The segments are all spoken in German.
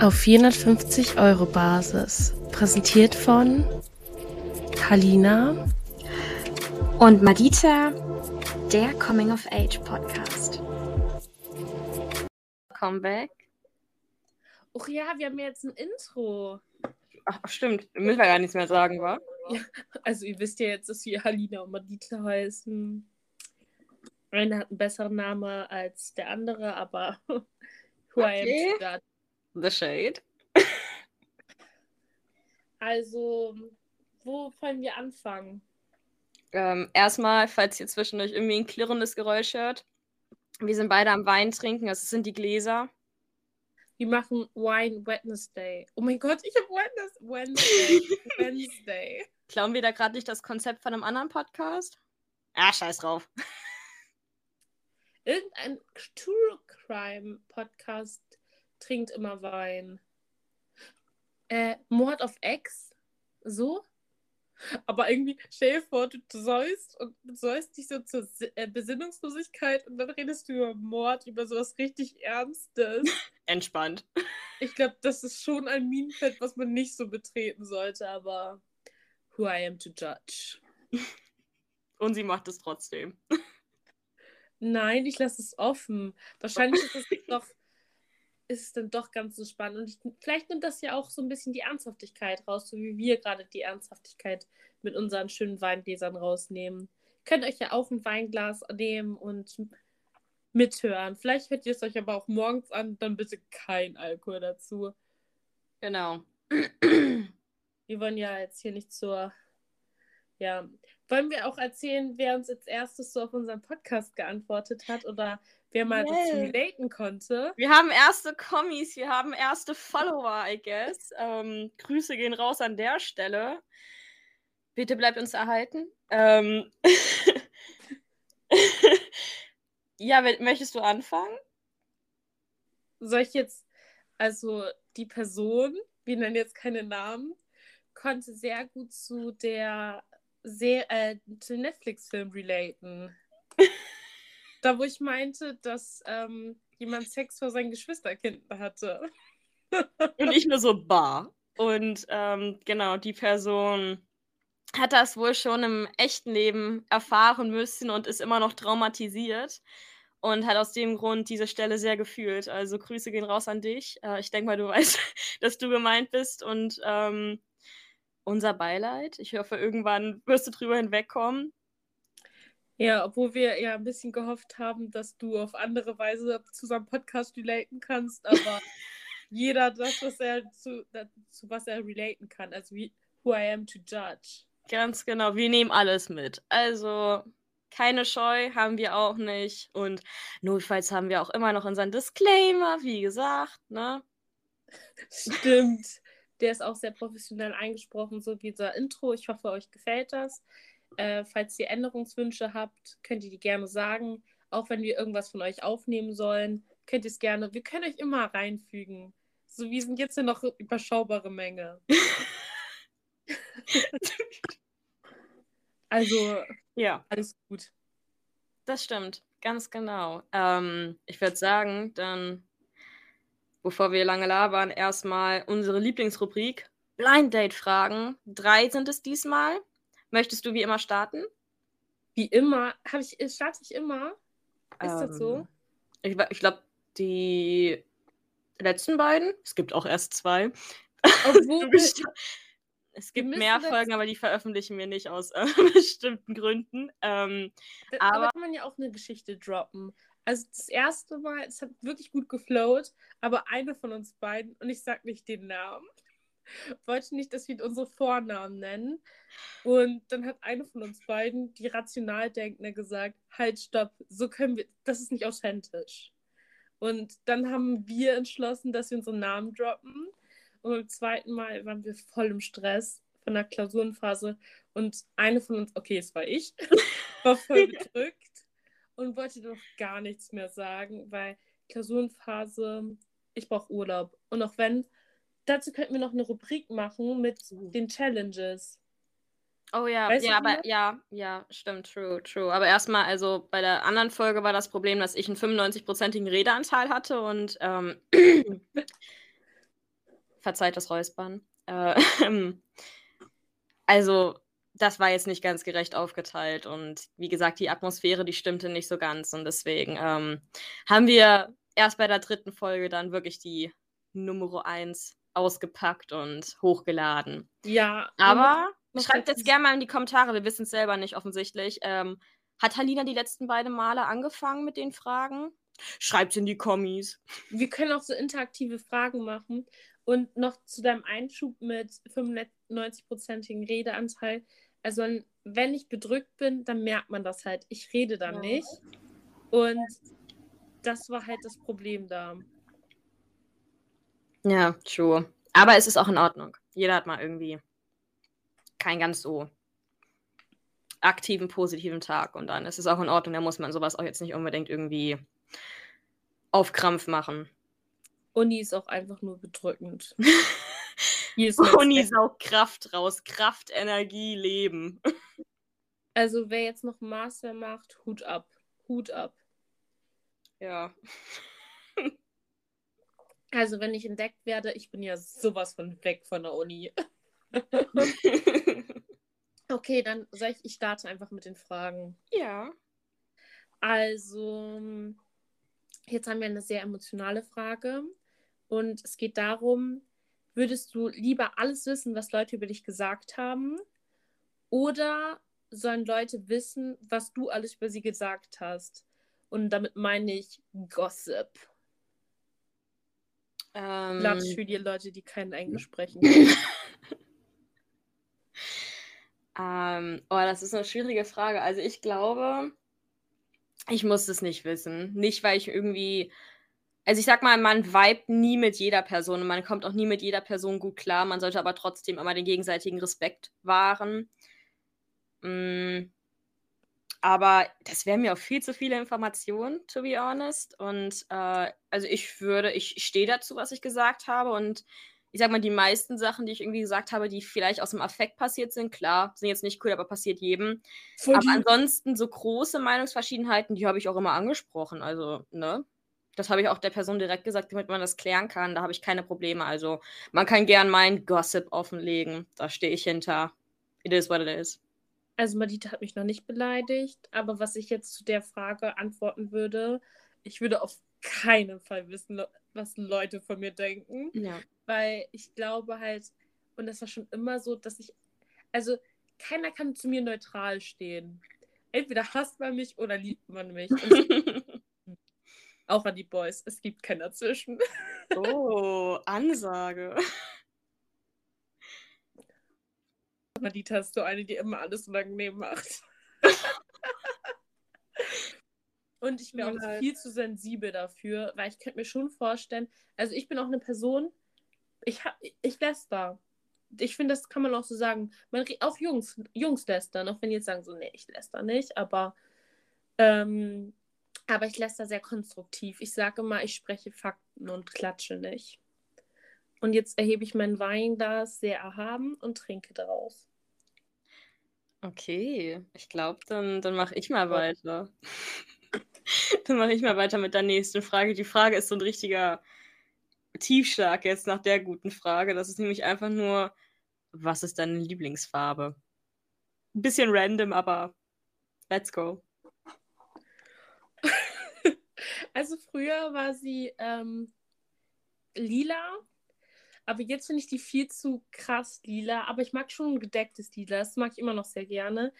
auf 450 Euro Basis. Präsentiert von Halina und Madita, der Coming of Age Podcast. Comeback. Ach ja, wir haben jetzt ein Intro. Ach, stimmt. Müssen wir gar nichts mehr sagen, wa? Ja, also ihr wisst ja jetzt, dass wir Halina und Madita heißen. Einer hat einen besseren Namen als der andere, aber who Okay. I am. The Shade. Also, wo wollen wir anfangen? Ähm, erstmal, falls ihr zwischendurch irgendwie ein klirrendes Geräusch hört. Wir sind beide am Wein trinken, es sind die Gläser. Wir machen Wine Wednesday. Oh mein Gott, ich habe Wednes- Wednesday. Wednesday. Klauen wir da gerade nicht das Konzept von einem anderen Podcast? Ah, scheiß drauf. Irgendein True Crime Podcast trinkt immer Wein. Äh, Mord auf Ex? So? Aber irgendwie, stell dir vor, du säust und säust dich so zur äh, Besinnungslosigkeit und dann redest du über Mord, über sowas richtig Ernstes. Entspannt. Ich glaube, das ist schon ein Minenfeld, was man nicht so betreten sollte, aber who I am to judge. Und sie macht es trotzdem. Nein, ich lasse es offen. Wahrscheinlich ist es doch, ist es dann doch ganz entspannt. Und ich, vielleicht nimmt das ja auch so ein bisschen die Ernsthaftigkeit raus, so wie wir gerade die Ernsthaftigkeit mit unseren schönen Weingläsern rausnehmen. Könnt euch ja auch ein Weinglas nehmen und mithören. Vielleicht hört ihr es euch aber auch morgens an, dann bitte kein Alkohol dazu. Genau. Wir wollen ja jetzt hier nicht zur. Ja. Wollen wir auch erzählen, wer uns als erstes so auf unseren Podcast geantwortet hat oder wer mal dazu Yeah. relaten konnte? Wir haben erste Kommis, wir haben erste Follower, I guess. Ähm, Grüße gehen raus an der Stelle. Bitte bleibt uns erhalten. Ähm ja, möchtest du anfangen? Soll ich jetzt, also die Person, wir nennen jetzt keine Namen, konnte sehr gut zu der Se äh, zu Netflix-Film relaten. da, wo ich meinte, dass ähm, jemand Sex vor seinen Geschwisterkindern hatte. Und ich nur so bar. Und ähm, genau, die Person hat das wohl schon im echten Leben erfahren müssen und ist immer noch traumatisiert und hat aus dem Grund diese Stelle sehr gefühlt. Also Grüße gehen raus an dich. Äh, ich denke mal, du weißt, dass du gemeint bist und ähm, unser Beileid. Ich hoffe, irgendwann wirst du drüber hinwegkommen. Ja, obwohl wir ja ein bisschen gehofft haben, dass du auf andere Weise zu seinem Podcast relaten kannst, aber jeder das, was er zu, zu was er relaten kann. Also wie who I am to judge. Ganz genau, wir nehmen alles mit. Also keine Scheu haben wir auch nicht. Und notfalls haben wir auch immer noch unseren Disclaimer, wie gesagt, ne? Stimmt. Der ist auch sehr professionell eingesprochen, so wie unser Intro. Ich hoffe, euch gefällt das. Äh, falls ihr Änderungswünsche habt, könnt ihr die gerne sagen. Auch wenn wir irgendwas von euch aufnehmen sollen, könnt ihr es gerne. Wir können euch immer reinfügen. So, wir sind jetzt ja noch überschaubare Menge. Also, Ja, alles gut. das stimmt. Ganz genau. Ähm, ich würde sagen, dann, bevor wir lange labern, erstmal unsere Lieblingsrubrik. Blind Date Fragen. Drei sind es diesmal. Möchtest du wie immer starten? Wie immer, habe ich, starte ich immer? Ist das so? Ähm, Ich, ich glaube, die letzten beiden. Es gibt auch erst zwei. Obwohl, es gibt mehr das- Folgen, aber die veröffentlichen wir nicht aus äh, bestimmten Gründen. Ähm, Da, aber, Aber- kann man ja auch eine Geschichte droppen. Also das erste Mal, es hat wirklich gut geflowt, aber eine von uns beiden, und ich sag nicht den Namen, wollte nicht, dass wir unsere Vornamen nennen. Und dann hat eine von uns beiden, die rational denkende, gesagt, halt, stopp, so können wir, das ist nicht authentisch. Und dann haben wir entschlossen, dass wir unsere Namen droppen. Und beim zweiten Mal waren wir voll im Stress von der Klausurenphase. Und eine von uns, okay, es war ich, war voll bedrückt und wollte doch gar nichts mehr sagen, weil Klausurenphase, ich brauche Urlaub. Und auch wenn, dazu könnten wir noch eine Rubrik machen mit den Challenges. Oh ja, Weißt ja, aber ja, ja, stimmt, true, true. Aber erstmal, also bei der anderen Folge war das Problem, dass ich einen 95-prozentigen Redeanteil hatte und ähm, verzeiht das Räuspern. Äh, also, das war jetzt nicht ganz gerecht aufgeteilt und wie gesagt, die Atmosphäre, die stimmte nicht so ganz und deswegen ähm, haben wir erst bei der dritten Folge dann wirklich die Nummer 1 ausgepackt und hochgeladen. Ja. Aber schreibt jetzt gerne mal in die Kommentare, wir wissen es selber nicht offensichtlich. Ähm, hat Halina die letzten beiden Male angefangen mit den Fragen? Schreibt in die Kommis. Wir können auch so interaktive Fragen machen. Und noch zu deinem Einschub mit 95-prozentigen Redeanteil. Also, wenn ich bedrückt bin, dann merkt man das halt. Ich rede dann nicht. Und das war halt das Problem da. Ja, true. Aber es ist auch in Ordnung. Jeder hat mal irgendwie keinen ganz so aktiven, positiven Tag und dann ist es auch in Ordnung. Da muss man sowas auch jetzt nicht unbedingt irgendwie auf Krampf machen. Uni ist auch einfach nur bedrückend. Uni saugt Kraft raus. Kraft, Energie, Leben. Also wer jetzt noch Master macht, Hut ab. Hut ab. Ja. Also, wenn ich entdeckt werde, ich bin ja sowas von weg von der Uni. okay, dann sag ich, ich starte einfach mit den Fragen. Ja. Also, jetzt haben wir eine sehr emotionale Frage. Und es geht darum, würdest du lieber alles wissen, was Leute über dich gesagt haben? Oder sollen Leute wissen, was du alles über sie gesagt hast? Und damit meine ich Gossip. Ähm, Klatsch für die Leute, die kein Englisch sprechen. ähm, oh, das ist eine schwierige Frage. Also ich glaube, ich muss es nicht wissen. Nicht, weil ich irgendwie. Also ich sag mal, man vibet nie mit jeder Person und man kommt auch nie mit jeder Person gut klar. Man sollte aber trotzdem immer den gegenseitigen Respekt wahren. Mm, aber das wären mir auch viel zu viele Informationen, to be honest. Und äh, also ich würde, ich stehe dazu, was ich gesagt habe. Und ich sag mal, die meisten Sachen, die ich irgendwie gesagt habe, die vielleicht aus dem Affekt passiert sind, klar, sind jetzt nicht cool, aber passiert jedem. Voll aber ansonsten so große Meinungsverschiedenheiten, die habe ich auch immer angesprochen. Also, ne? Das habe ich auch der Person direkt gesagt, damit man das klären kann. Da habe ich keine Probleme. Also, man kann gern meinen Gossip offenlegen. Da stehe ich hinter. It is what it is. Also Madita hat mich noch nicht beleidigt, aber was ich jetzt zu der Frage antworten würde, ich würde auf keinen Fall wissen, was Leute von mir denken. Ja. Weil ich glaube halt, und das war schon immer so, dass ich, also keiner kann zu mir neutral stehen. Entweder hasst man mich oder liebt man mich. auch an die Boys, es gibt keinen dazwischen. Oh, Ansage. Madita ist so eine, die immer alles unangenehm macht. Und ich bin auch ja. viel zu sensibel dafür, weil ich könnte mir schon vorstellen, also ich bin auch eine Person, ich, hab, ich läster. Ich finde, das kann man auch so sagen. Man, auch Jungs, Jungs lästern, auch wenn die jetzt sagen so, nee, ich läster nicht, aber, ähm, aber ich läster sehr konstruktiv. Ich sage immer, ich spreche Fakten und klatsche nicht. Und jetzt erhebe ich mein Weinglas sehr erhaben und trinke daraus. Okay, ich glaube, dann, dann mache ich mal weiter. dann mache ich mal weiter mit der nächsten Frage. Die Frage ist so ein richtiger Tiefschlag jetzt nach der guten Frage. Das ist nämlich einfach nur, was ist deine Lieblingsfarbe? Ein bisschen random, aber let's go. Also früher war sie ähm, lila aber jetzt finde ich die viel zu krass lila. Aber ich mag schon ein gedecktes Lila. Das mag ich immer noch sehr gerne.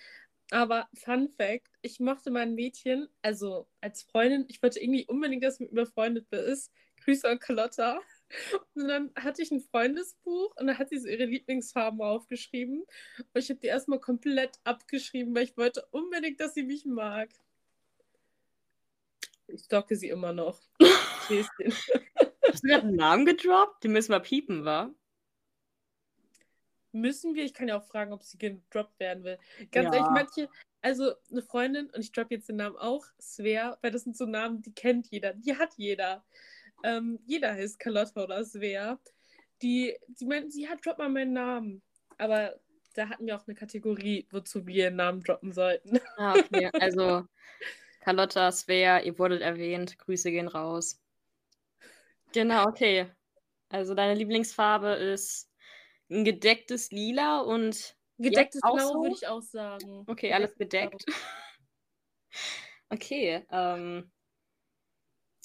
Aber Fun Fact: Ich mochte mein Mädchen, also als Freundin, ich wollte irgendwie unbedingt, dass mit mir befreundet ist. Grüße an Carlotta. Und dann hatte ich ein Freundesbuch und da hat sie so ihre Lieblingsfarben aufgeschrieben. Und ich habe die erstmal komplett abgeschrieben, weil ich wollte unbedingt, dass sie mich mag. Ich stocke sie immer noch. Hast du gerade einen Namen gedroppt? Den müssen wir piepen, wa? Müssen wir? Ich kann ja auch fragen, ob sie gedroppt werden will. Ganz ja. ehrlich, manche, also eine Freundin, und ich droppe jetzt den Namen auch, Svea, weil das sind so Namen, die kennt jeder, die hat jeder. Ähm, jeder heißt Carlotta oder Svea. Die, die meinten, sie hat, drop mal meinen Namen. Aber da hatten wir auch eine Kategorie, wozu wir ihren Namen droppen sollten. Ah, okay. Also, Carlotta, Svea, ihr wurdet erwähnt. Grüße gehen raus. Genau, okay. Also deine Lieblingsfarbe ist ein gedecktes Lila und Gedecktes Blau so? würde ich auch sagen. okay, alles gedeckt. Okay, ähm,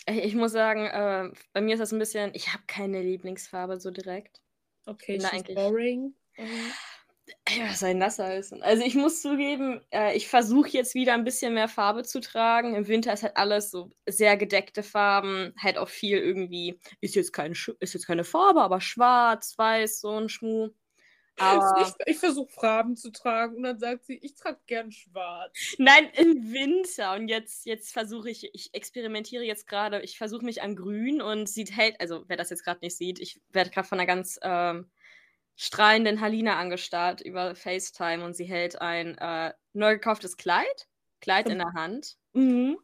ich ich muss sagen, äh, bei mir ist das ein bisschen, ich habe keine Lieblingsfarbe so direkt. Okay, bin da she's eigentlich- boring. Mhm. Ja, denn das heißen? Also ich muss zugeben, äh, ich versuche jetzt wieder ein bisschen mehr Farbe zu tragen. Im Winter ist halt alles so sehr gedeckte Farben, halt auch viel irgendwie, ist jetzt, kein, Sch- ist jetzt keine Farbe, aber schwarz, weiß, so ein Schmuh. Aber Ich, ich versuche Farben zu tragen und dann sagt sie, ich trage gern schwarz. nein, im Winter. Und jetzt, jetzt versuche ich, ich experimentiere jetzt gerade, ich versuche mich an Grün und sieht hält, also wer das jetzt gerade nicht sieht, ich werde gerade von einer ganz ähm, strahlenden Halina angestarrt über FaceTime und sie hält ein äh, neu gekauftes Kleid, Kleid in der Hand. Mhm.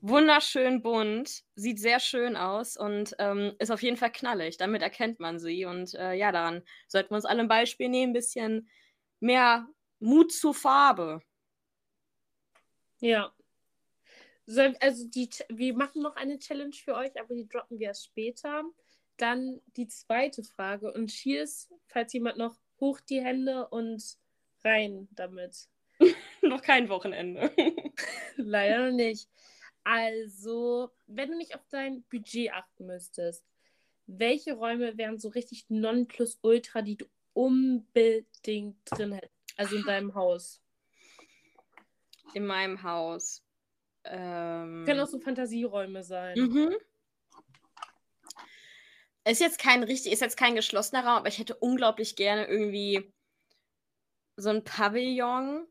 Wunderschön bunt, sieht sehr schön aus und ähm, ist auf jeden Fall knallig. Damit erkennt man sie. Und äh, ja, daran sollten wir uns alle ein Beispiel nehmen, ein bisschen mehr Mut zur Farbe. Ja. Also die, wir machen noch eine Challenge für euch, aber die droppen wir erst später. Dann die zweite Frage und Cheers, falls jemand noch hoch die Hände und rein damit. Noch kein Wochenende. Leider noch nicht. Also, wenn du nicht auf dein Budget achten müsstest, welche Räume wären so richtig Nonplusultra, die du unbedingt drin hättest? Also in deinem Haus. In meinem Haus. Ähm, Können auch so Fantasieräume sein. Mhm. Ist jetzt kein richtig, ist jetzt kein geschlossener Raum, aber ich hätte unglaublich gerne irgendwie so ein Pavillon,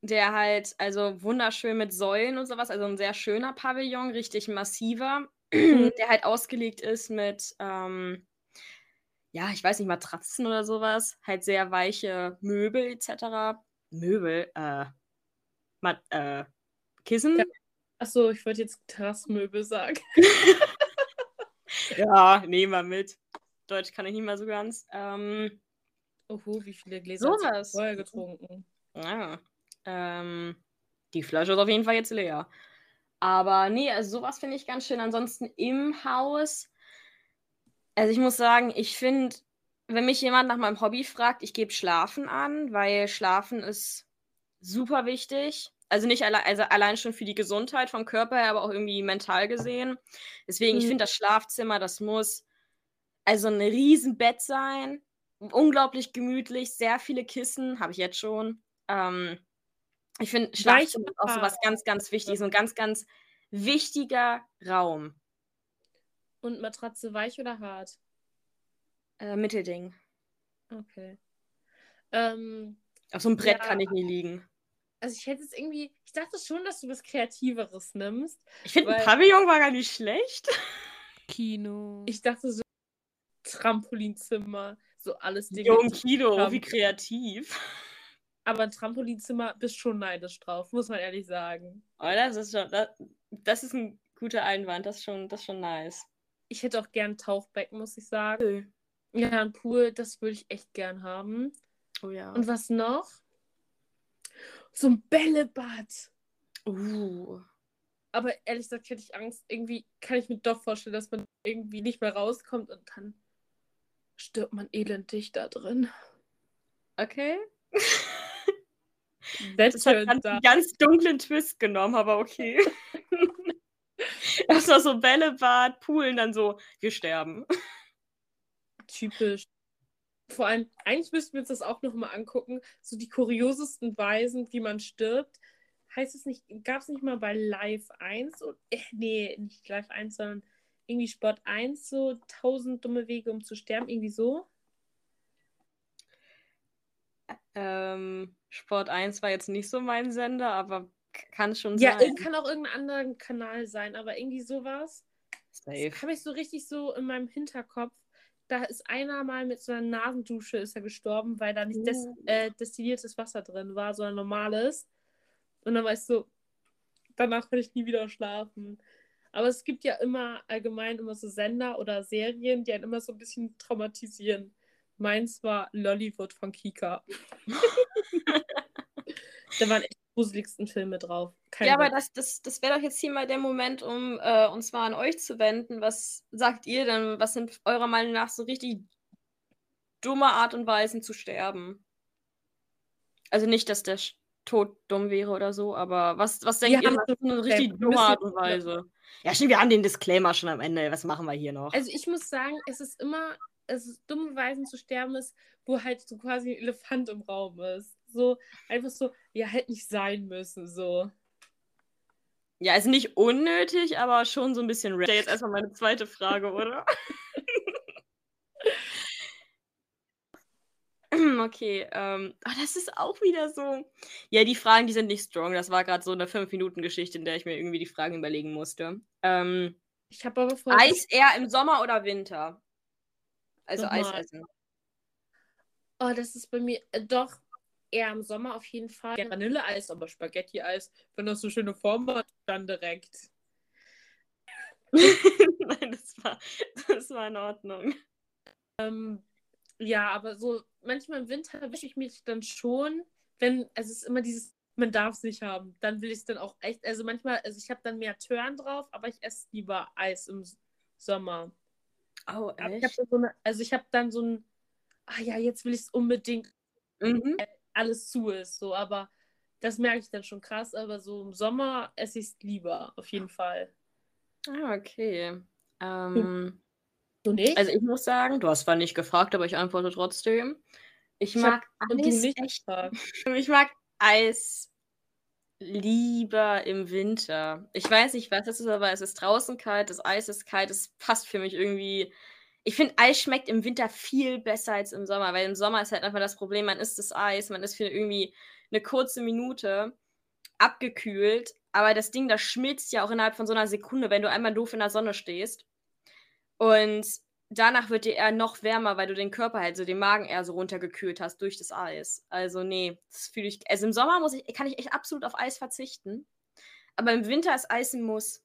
der halt, also wunderschön mit Säulen und sowas, also ein sehr schöner Pavillon, richtig massiver, Mhm. der halt ausgelegt ist mit, ähm, ja, ich weiß nicht, Matratzen oder sowas, halt sehr weiche Möbel etc. Möbel, äh, Mat äh, Kissen? Ja. Achso, ich wollte jetzt Terrassmöbel sagen. Ja, nehmen wir mit. Deutsch kann ich nicht mal so ganz. Ähm, Oho, wie viele Gläser hast du vorher getrunken? ja. Ähm, die Flasche ist auf jeden Fall jetzt leer. Aber nee, also sowas finde ich ganz schön. Ansonsten im Haus. Also ich muss sagen, ich finde, wenn mich jemand nach meinem Hobby fragt, ich gebe Schlafen an, weil Schlafen ist super wichtig. Also nicht alle, also allein schon für die Gesundheit vom Körper her, aber auch irgendwie mental gesehen. Deswegen, ich Mhm. finde das Schlafzimmer, das muss also ein Riesenbett sein. Unglaublich gemütlich, sehr viele Kissen, habe ich jetzt schon. Ähm, ich finde, Schlafzimmer ist auch so was ganz, ganz wichtiges, ein ganz, ganz wichtiger Raum. Und Matratze weich oder hart? Äh, Mittelding. Okay. Ähm, Auf so einem Brett Ja. kann ich nie liegen. Also ich hätte es irgendwie, ich dachte schon, dass du was Kreativeres nimmst. Ich finde, Pavillon war gar nicht schlecht. Kino. Ich dachte so Trampolinzimmer, so alles Dinge. Jo, Kino, haben. wie kreativ. Aber ein Trampolinzimmer bist schon neidisch drauf, muss man ehrlich sagen. Oh, das ist schon, das, das ist ein guter Einwand, das ist schon, das ist schon nice. Ich hätte auch gern ein Tauchbecken, muss ich sagen. Ja, ein Pool, das würde ich echt gern haben. Oh ja. Und was noch? So ein Bällebad. uh. Aber ehrlich gesagt hätte ich Angst. Irgendwie kann ich mir doch vorstellen, dass man irgendwie nicht mehr rauskommt und dann stirbt man elendig da drin. Okay. That Das hat einen ganz dunklen Twist genommen, aber okay. Das war so Bällebad, Poolen, dann so, wir sterben. typisch. Vor allem, eigentlich müssten wir uns das auch nochmal angucken. So die kuriosesten Weisen, wie man stirbt. Heißt es nicht, gab es nicht mal bei Live 1? Und, äh, nee, nicht Live 1, sondern irgendwie Sport 1 so 1000 dumme Wege, um zu sterben. Irgendwie so. Ähm, Sport 1 war jetzt nicht so mein Sender, aber kann schon Ja, sein. kann auch irgendein anderer Kanal sein, aber irgendwie sowas. Safe. Das habe ich so richtig so in meinem Hinterkopf. Da ist einer mal mit so einer Nasendusche ist er gestorben, weil da nicht des, äh, destilliertes Wasser drin war, sondern normales. Und dann war ich so, danach werde ich nie wieder schlafen. Aber es gibt ja immer allgemein immer so Sender oder Serien, die einen immer so ein bisschen traumatisieren. Meins war Lollywood von Kika. da waren echt gruseligsten Filme drauf. Kein ja, aber das, das, das wäre doch jetzt hier mal der Moment, um äh, uns mal an euch zu wenden. Was sagt ihr denn? Was sind eurer Meinung nach so richtig dumme Art und Weisen zu sterben? Also nicht, dass der Tod dumm wäre oder so, aber was, was denkt Wir ihr, was ist eine richtig dumme Art und Weise? Ja, stimmt, wir haben den Disclaimer schon am Ende. Was machen wir hier noch? Also ich muss sagen, es ist immer, es ist dumme Weisen zu sterben ist, wo halt so quasi ein Elefant im Raum ist. So, einfach so, ja, hätte nicht sein müssen, so. Ja, also nicht unnötig, aber schon so ein bisschen random. Jetzt erstmal meine zweite Frage, oder? okay, ähm, ah, das ist auch wieder so. Ja, die Fragen, die sind nicht strong. Das war gerade so eine 5-Minuten-Geschichte, in der ich mir irgendwie die Fragen überlegen musste. Ähm, Ich habe aber vorher. Eis eher im Sommer oder Winter? Also. Eis essen. Oh, das ist bei mir äh, doch eher im Sommer auf jeden Fall. Gerne Vanilleeis, aber Spaghetti-Eis, wenn das so schöne Form hat, dann direkt. Nein, das war, das war in Ordnung. Ähm, ja, aber so manchmal im Winter erwische ich mich dann schon, wenn, also es ist immer dieses, man darf es nicht haben. Dann will ich es dann auch echt, also manchmal, also ich habe dann mehr Turn drauf, aber ich esse lieber Eis im Sommer. Oh, Aber ich so eine, also ich habe dann so ein, ah ja, jetzt will ich es unbedingt, Mhm. Alles zu ist, so, aber das merke ich dann schon krass, aber so im Sommer esse ich es lieber, auf jeden Fall. Ah, okay. Ähm, Du nicht? also ich muss sagen, du hast zwar nicht gefragt, aber ich antworte trotzdem. Ich Ich mag Eis echt. Ich mag Eis lieber im Winter. Ich weiß nicht, was das ist, aber es ist draußen kalt, das Eis ist kalt, es passt für mich irgendwie. Ich finde, Eis schmeckt im Winter viel besser als im Sommer, weil im Sommer ist halt einfach das Problem, man isst das Eis, man ist für irgendwie eine kurze Minute abgekühlt, aber das Ding, das schmilzt ja auch innerhalb von so einer Sekunde, wenn du einmal doof in der Sonne stehst. Und danach wird dir eher noch wärmer, weil du den Körper halt so, den Magen eher so runtergekühlt hast durch das Eis. Also, nee, das fühle ich. Also im Sommer muss ich, kann ich echt absolut auf Eis verzichten. Aber im Winter ist Eis ein Muss.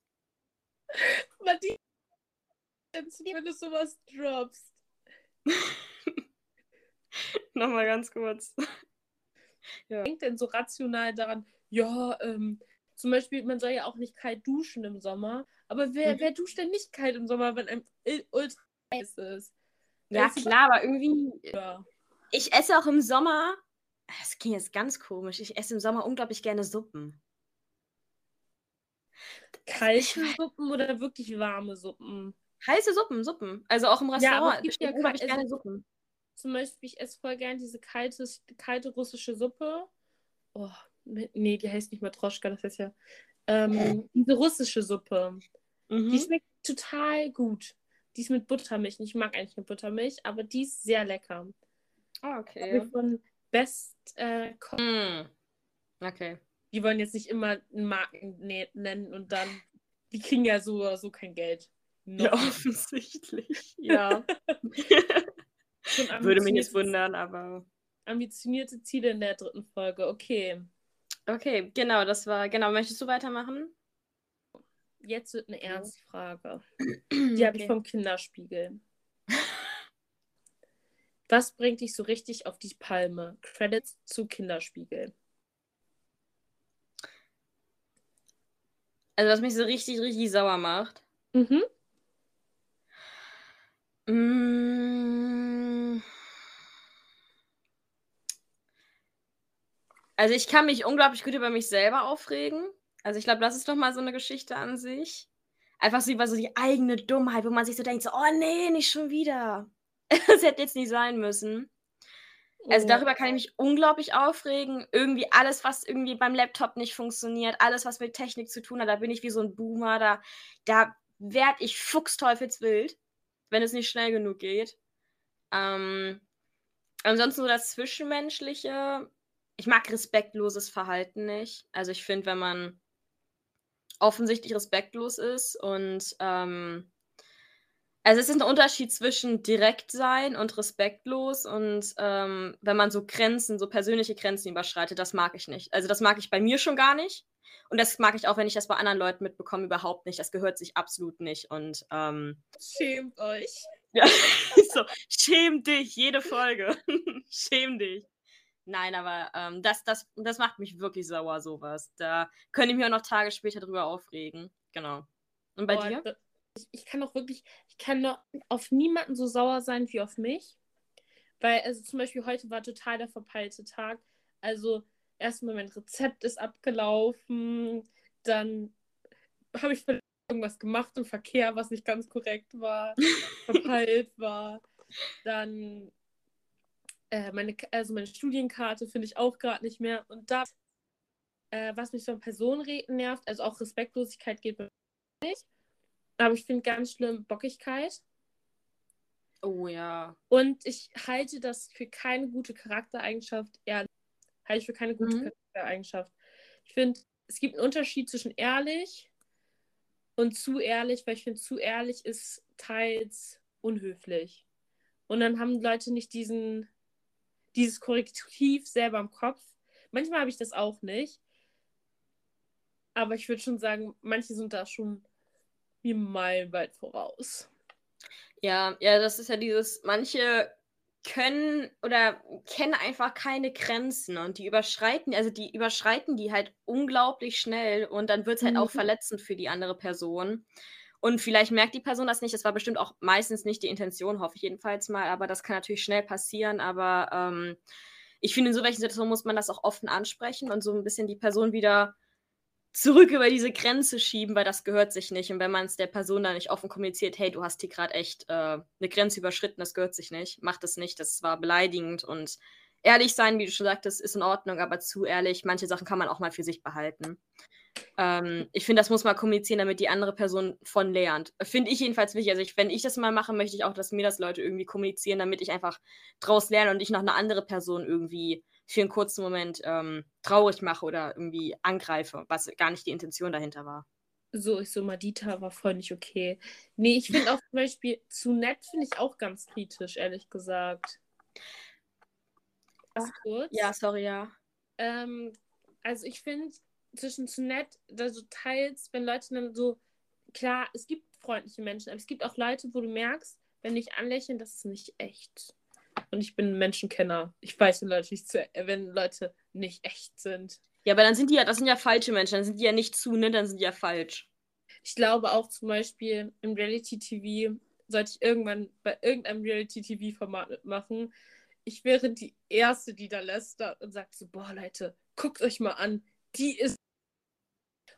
Martin, wenn du sowas droppst. Nochmal ganz kurz. denkt denn so rational daran, ja, ähm, zum Beispiel, man soll ja auch nicht kalt duschen im Sommer, aber wer, Mhm. wer duscht denn nicht kalt im Sommer, wenn einem ultra heiß ist? Ja, du, klar, aber irgendwie. Ja. Ich esse auch im Sommer. Das klingt jetzt ganz komisch. Ich esse im Sommer unglaublich gerne Suppen. Kalte Suppen oder wirklich warme Suppen? Heiße Suppen, Suppen. Also auch im Ja, Restaurant. es gibt ja kal- gerne also- Suppen. Zum Beispiel, ich esse voll gern diese kalte, kalte russische Suppe. Oh, mit- nee, die heißt nicht Matroschka, das heißt ja. Ähm, diese russische Suppe. Die Mhm. schmeckt total gut. Die ist mit Buttermilch. Ich mag eigentlich eine Buttermilch, aber die ist sehr lecker. Ah, Okay. okay. Von Best äh, Mm. Okay. Die wollen jetzt nicht immer einen Marken ne- nennen und dann. Die kriegen ja so oder so kein Geld. Noch. Ja, offensichtlich. Ja. Würde mich jetzt ambitionierte- wundern, aber. Ambitionierte Ziele in der dritten Folge. Okay. Okay, genau, das war. Genau, möchtest du weitermachen? Jetzt wird eine ernste Frage. Die habe ich Okay. vom Kinderspiegel. Was bringt dich so richtig auf die Palme? Credits zu Kinderspiegel. Also, was mich so richtig, richtig sauer macht. Mhm. Mm. Also ich kann mich unglaublich gut über mich selber aufregen. Also ich glaube, das ist doch mal so eine Geschichte an sich. Einfach so über so die eigene Dummheit, wo man sich so denkt, so, oh nee, nicht schon wieder. Das hätte jetzt nicht sein müssen. Also darüber kann ich mich unglaublich aufregen. Irgendwie alles, was irgendwie beim Laptop nicht funktioniert, alles, was mit Technik zu tun hat, da bin ich wie so ein Boomer. Da, da werd ich fuchsteufelswild, wenn es nicht schnell genug geht. Ähm, ansonsten so das Zwischenmenschliche. Ich mag respektloses Verhalten nicht. Also ich finde, wenn man offensichtlich respektlos ist und ähm, also es ist ein Unterschied zwischen direkt sein und respektlos und ähm, wenn man so Grenzen, so persönliche Grenzen überschreitet, das mag ich nicht. Also das mag ich bei mir schon gar nicht und das mag ich auch, wenn ich das bei anderen Leuten mitbekomme, überhaupt nicht. Das gehört sich absolut nicht und ähm, Schämt euch. ja, so, schäm dich, jede Folge. schäm dich. Nein, aber ähm, das, das, das macht mich wirklich sauer, sowas. Da könnte ich mich auch noch Tage später drüber aufregen. Genau. Und bei Boah, dir? Ich, ich kann auch wirklich, ich kann noch auf niemanden so sauer sein wie auf mich. Weil, also zum Beispiel heute war total der verpeilte Tag. Also erstmal mein Rezept ist abgelaufen, dann habe ich vielleicht irgendwas gemacht im Verkehr, was nicht ganz korrekt war, verpeilt war. Dann äh, meine, also meine Studienkarte finde ich auch gerade nicht mehr. Und da, äh, was mich so an Personenreden nervt, also auch Respektlosigkeit geht bei mir nicht. Aber ich finde ganz schlimm Bockigkeit. Oh ja. Und ich halte das für keine gute Charaktereigenschaft. Ehrlich. Halte ich für keine gute Mhm. Charaktereigenschaft. Ich finde, es gibt einen Unterschied zwischen ehrlich und zu ehrlich, weil ich finde, zu ehrlich ist teils unhöflich. Und dann haben Leute nicht diesen, dieses Korrektiv selber im Kopf. Manchmal habe ich das auch nicht. Aber ich würde schon sagen, manche sind da schon wie meilenweit voraus. Ja, ja, das ist ja dieses, manche können oder kennen einfach keine Grenzen und die überschreiten, also die überschreiten die halt unglaublich schnell und dann wird es halt auch Mhm. verletzend für die andere Person. Und vielleicht merkt die Person das nicht, das war bestimmt auch meistens nicht die Intention, hoffe ich jedenfalls mal, aber das kann natürlich schnell passieren, aber ähm, ich finde, in so welchen Situationen muss man das auch offen ansprechen und so ein bisschen die Person wieder zurück über diese Grenze schieben, weil das gehört sich nicht. Und wenn man es der Person dann nicht offen kommuniziert, hey, du hast hier gerade echt äh, eine Grenze überschritten, das gehört sich nicht, mach das nicht, das war beleidigend und ehrlich sein, wie du schon sagtest, ist in Ordnung, aber zu ehrlich, manche Sachen kann man auch mal für sich behalten. Ähm, ich finde, das muss man kommunizieren, damit die andere Person von lernt. Finde ich jedenfalls wichtig. Also, ich, wenn ich das mal mache, möchte ich auch, dass mir das Leute irgendwie kommunizieren, damit ich einfach draus lerne und ich noch eine andere Person irgendwie für einen kurzen Moment ähm, traurig mache oder irgendwie angreife, was gar nicht die Intention dahinter war. So, ich so, Madita war voll nicht okay. Nee, ich finde auch zum Beispiel, zu nett finde ich auch ganz kritisch, ehrlich gesagt. Ganz kurz. Ja, sorry, ja. Ähm, also ich finde, zwischen zu nett, also teils, wenn Leute dann so, klar, es gibt freundliche Menschen, aber es gibt auch Leute, wo du merkst, wenn dich anlächeln, das ist nicht echt. Und ich bin ein Menschenkenner. Ich weiß, wenn Leute nicht, zu, wenn Leute nicht echt sind. Ja, aber dann sind die ja, das sind ja falsche Menschen, dann sind die ja nicht zu, ne, dann sind die ja falsch. Ich glaube auch zum Beispiel im Reality-TV sollte ich irgendwann bei irgendeinem Reality-TV-Format mitmachen. Ich wäre die Erste, die da lästert und sagt so, boah Leute, guckt euch mal an, die ist...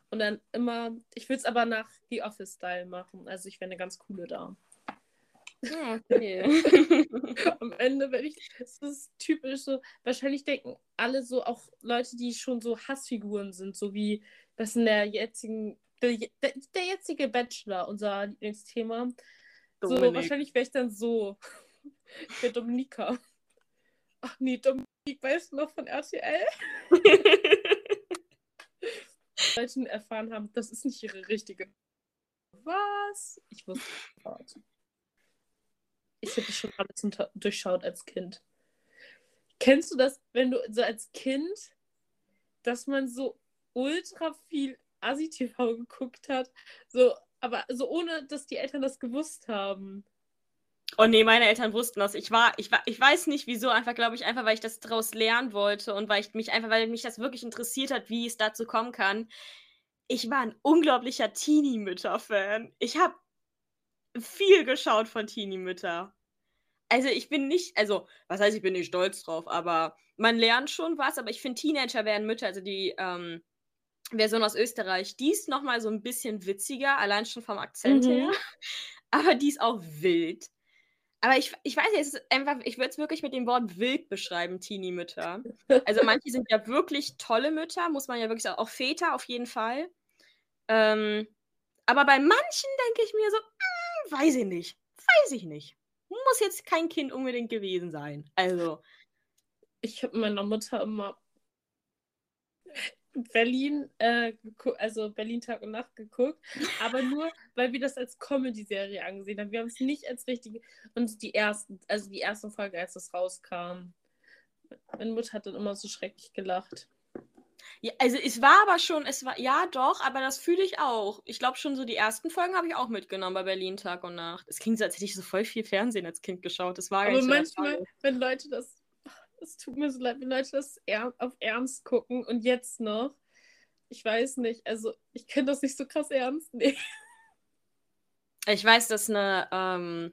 Und dann immer, ich will es aber nach The Office-Style machen. Also ich wäre eine ganz coole da. Ja, okay. Am Ende, wenn ich, das ist typisch so, wahrscheinlich denken alle so, auch Leute, die schon so Hassfiguren sind, so wie das in der jetzigen, der, der, der jetzige Bachelor, unser Lieblingsthema. So, wahrscheinlich wäre ich dann so. Ich wäre Dominika. Ach nee, Dominik, weißt du noch von RTL? Leute erfahren haben, das ist nicht ihre richtige. Was? Ich wusste. Ich hätte schon alles durchschaut als Kind. Kennst du das, wenn du so als Kind, dass man so ultra viel Asi-TV geguckt hat, so, aber so ohne, dass die Eltern das gewusst haben? Oh nee, meine Eltern wussten das. Ich war, ich war, ich weiß nicht wieso, einfach glaube ich, einfach weil ich das daraus lernen wollte und weil ich mich einfach, weil mich das wirklich interessiert hat, wie es dazu kommen kann. Ich war ein unglaublicher Teenie-Mütter-Fan. Ich habe viel geschaut von Teenie-Mütter. Also ich bin nicht, also was heißt, ich bin nicht stolz drauf, aber man lernt schon was, aber ich finde Teenager werden Mütter, also die ähm, Version aus Österreich, die ist nochmal so ein bisschen witziger, allein schon vom Akzent Mhm. her. Aber die ist auch wild. Aber ich, ich weiß nicht, es ist einfach, ich würde es wirklich mit dem Wort wild beschreiben, Teenie-Mütter. Also manche sind ja wirklich tolle Mütter, muss man ja wirklich sagen, auch Väter auf jeden Fall. Ähm, aber bei manchen denke ich mir so, "Mm, weiß ich nicht, weiß ich nicht. Muss jetzt kein Kind unbedingt gewesen sein. Also, Ich habe meiner Mutter immer Berlin, äh, also Berlin Tag und Nacht geguckt, aber nur, weil wir das als Comedy-Serie angesehen haben. Wir haben es nicht als richtige, und die ersten, also die erste Folge, als das rauskam. Meine Mutter hat dann immer so schrecklich gelacht. Ja, also es war aber schon, es war, ja doch, aber das fühle ich auch. Ich glaube schon so die ersten Folgen habe ich auch mitgenommen bei Berlin Tag und Nacht. Es klingt so, als hätte ich so voll viel Fernsehen als Kind geschaut. Das war gar Aber nicht so der manchmal, Fall. wenn Leute das, Es tut mir so leid, wenn Leute das er auf Ernst gucken und jetzt noch. Ich weiß nicht, also ich könnte das nicht so krass ernst nehmen. Ich weiß, dass eine, ähm,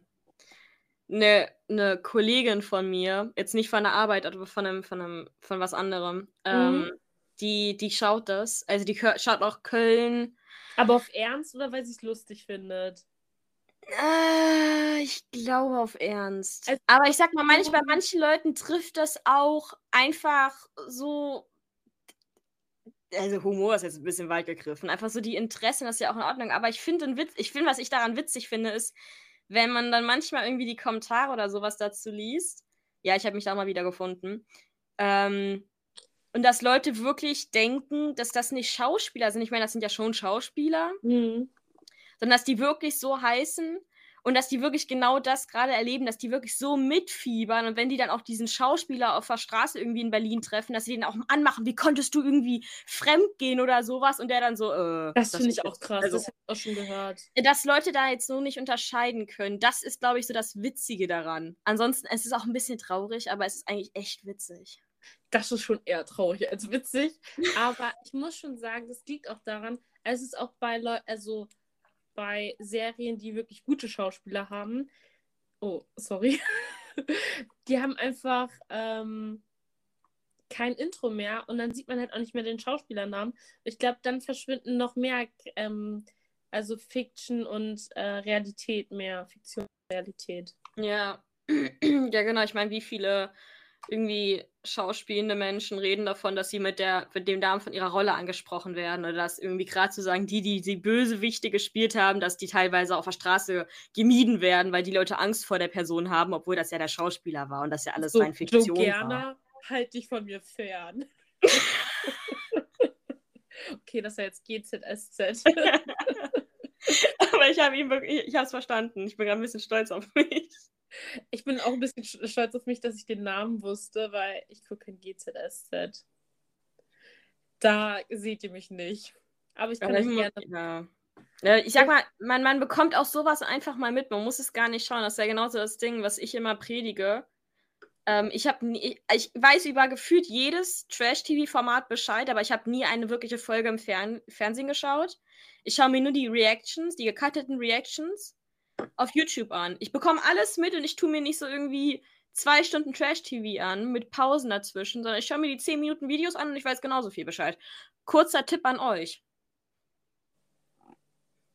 eine, eine Kollegin von mir, jetzt nicht von der Arbeit, aber von einem, von einem, von was anderem, ähm, Mhm. Die, die schaut das. Also die schaut auch Köln. Aber auf Ernst oder weil sie es lustig findet? Äh, ich glaube auf Ernst. Also- aber ich sag mal, manch, bei manchen Leuten trifft das auch einfach so. Also Humor ist jetzt ein bisschen weit gegriffen. Einfach so die Interessen, das ist ja auch in Ordnung. Aber ich finde, Witz, ich finde, was ich daran witzig finde, ist, wenn man dann manchmal irgendwie die Kommentare oder sowas dazu liest. Ja, ich habe mich da mal wieder gefunden. Ähm, und dass Leute wirklich denken, dass das nicht Schauspieler sind. Ich meine, das sind ja schon Schauspieler Mhm. sondern dass die wirklich so heißen und dass die wirklich genau das gerade erleben, dass die wirklich so mitfiebern und wenn die dann auch diesen Schauspieler auf der Straße irgendwie in Berlin treffen, dass sie den auch anmachen, wie konntest du irgendwie fremd gehen oder sowas und der dann so, äh, Das finde ist ich auch krass. Also, das habe ich auch schon gehört. dass Leute da jetzt so nicht unterscheiden können, das ist, glaube ich, so das Witzige daran. Ansonsten, es ist auch ein bisschen traurig, aber es ist eigentlich echt witzig. Das ist schon eher traurig als witzig. Aber ich muss schon sagen, das liegt auch daran, es ist auch bei Leuten, also bei Serien, die wirklich gute Schauspieler haben. Oh, sorry. Die haben einfach ähm, kein Intro mehr und dann sieht man halt auch nicht mehr den Schauspielernamen. Ich glaube, dann verschwinden noch mehr, ähm, also Fiction und äh, Realität mehr, Fiktion und Realität. Ja, ja, genau. Ich meine, wie viele irgendwie schauspielende Menschen reden davon, dass sie mit, der, mit dem Namen von ihrer Rolle angesprochen werden oder dass irgendwie gerade zu sagen, die, die die Bösewichte gespielt haben, dass die teilweise auf der Straße gemieden werden, weil die Leute Angst vor der Person haben, obwohl das ja der Schauspieler war und das ja alles So, rein Fiktion so war. gerne, halt dich von mir fern. okay, das war jetzt GZSZ. Aber ich habe ihn wirklich, ich habe es verstanden. Ich bin gerade ein bisschen stolz auf mich. Ich bin auch ein bisschen sch- stolz auf mich, dass ich den Namen wusste, weil ich gucke kein GZSZ. Da seht ihr mich nicht. Aber ich kann euch gerne. ja. Ich sag mal, man, man bekommt auch sowas einfach mal mit. Man muss es gar nicht schauen. Das ist ja genauso das Ding, was ich immer predige. Ähm, ich habe ich, ich weiß über gefühlt jedes Trash-TV-Format Bescheid, aber ich habe nie eine wirkliche Folge im Fern Fernsehen geschaut. Ich schaue mir nur die Reactions, die gecutteten Reactions auf YouTube an. Ich bekomme alles mit und ich tue mir nicht so irgendwie zwei Stunden Trash-TV an mit Pausen dazwischen, sondern ich schaue mir die 10 Minuten Videos an und ich weiß genauso viel Bescheid. Kurzer Tipp an euch.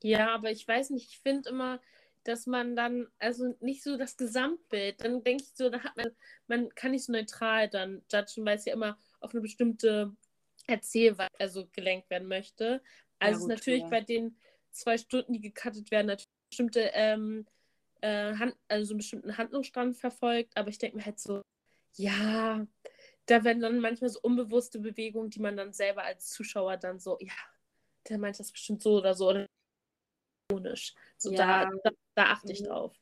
Ja, aber ich weiß nicht, ich finde immer, dass man dann, also nicht so das Gesamtbild, dann denke ich so, da hat man, man kann nicht so neutral dann judgen, weil es ja immer auf eine bestimmte Erzählweise also gelenkt werden möchte. Also es ist gut, natürlich ja. bei den zwei Stunden, die gecuttet werden, natürlich bestimmte, ähm, äh, Hand, also so einen bestimmten Handlungsstrang verfolgt, aber ich denke mir halt so, ja, da werden dann manchmal so unbewusste Bewegungen, die man dann selber als Zuschauer dann so, ja, der meint das bestimmt so oder so oder ironisch. So Ja. da, da, da achte ich Mhm. drauf.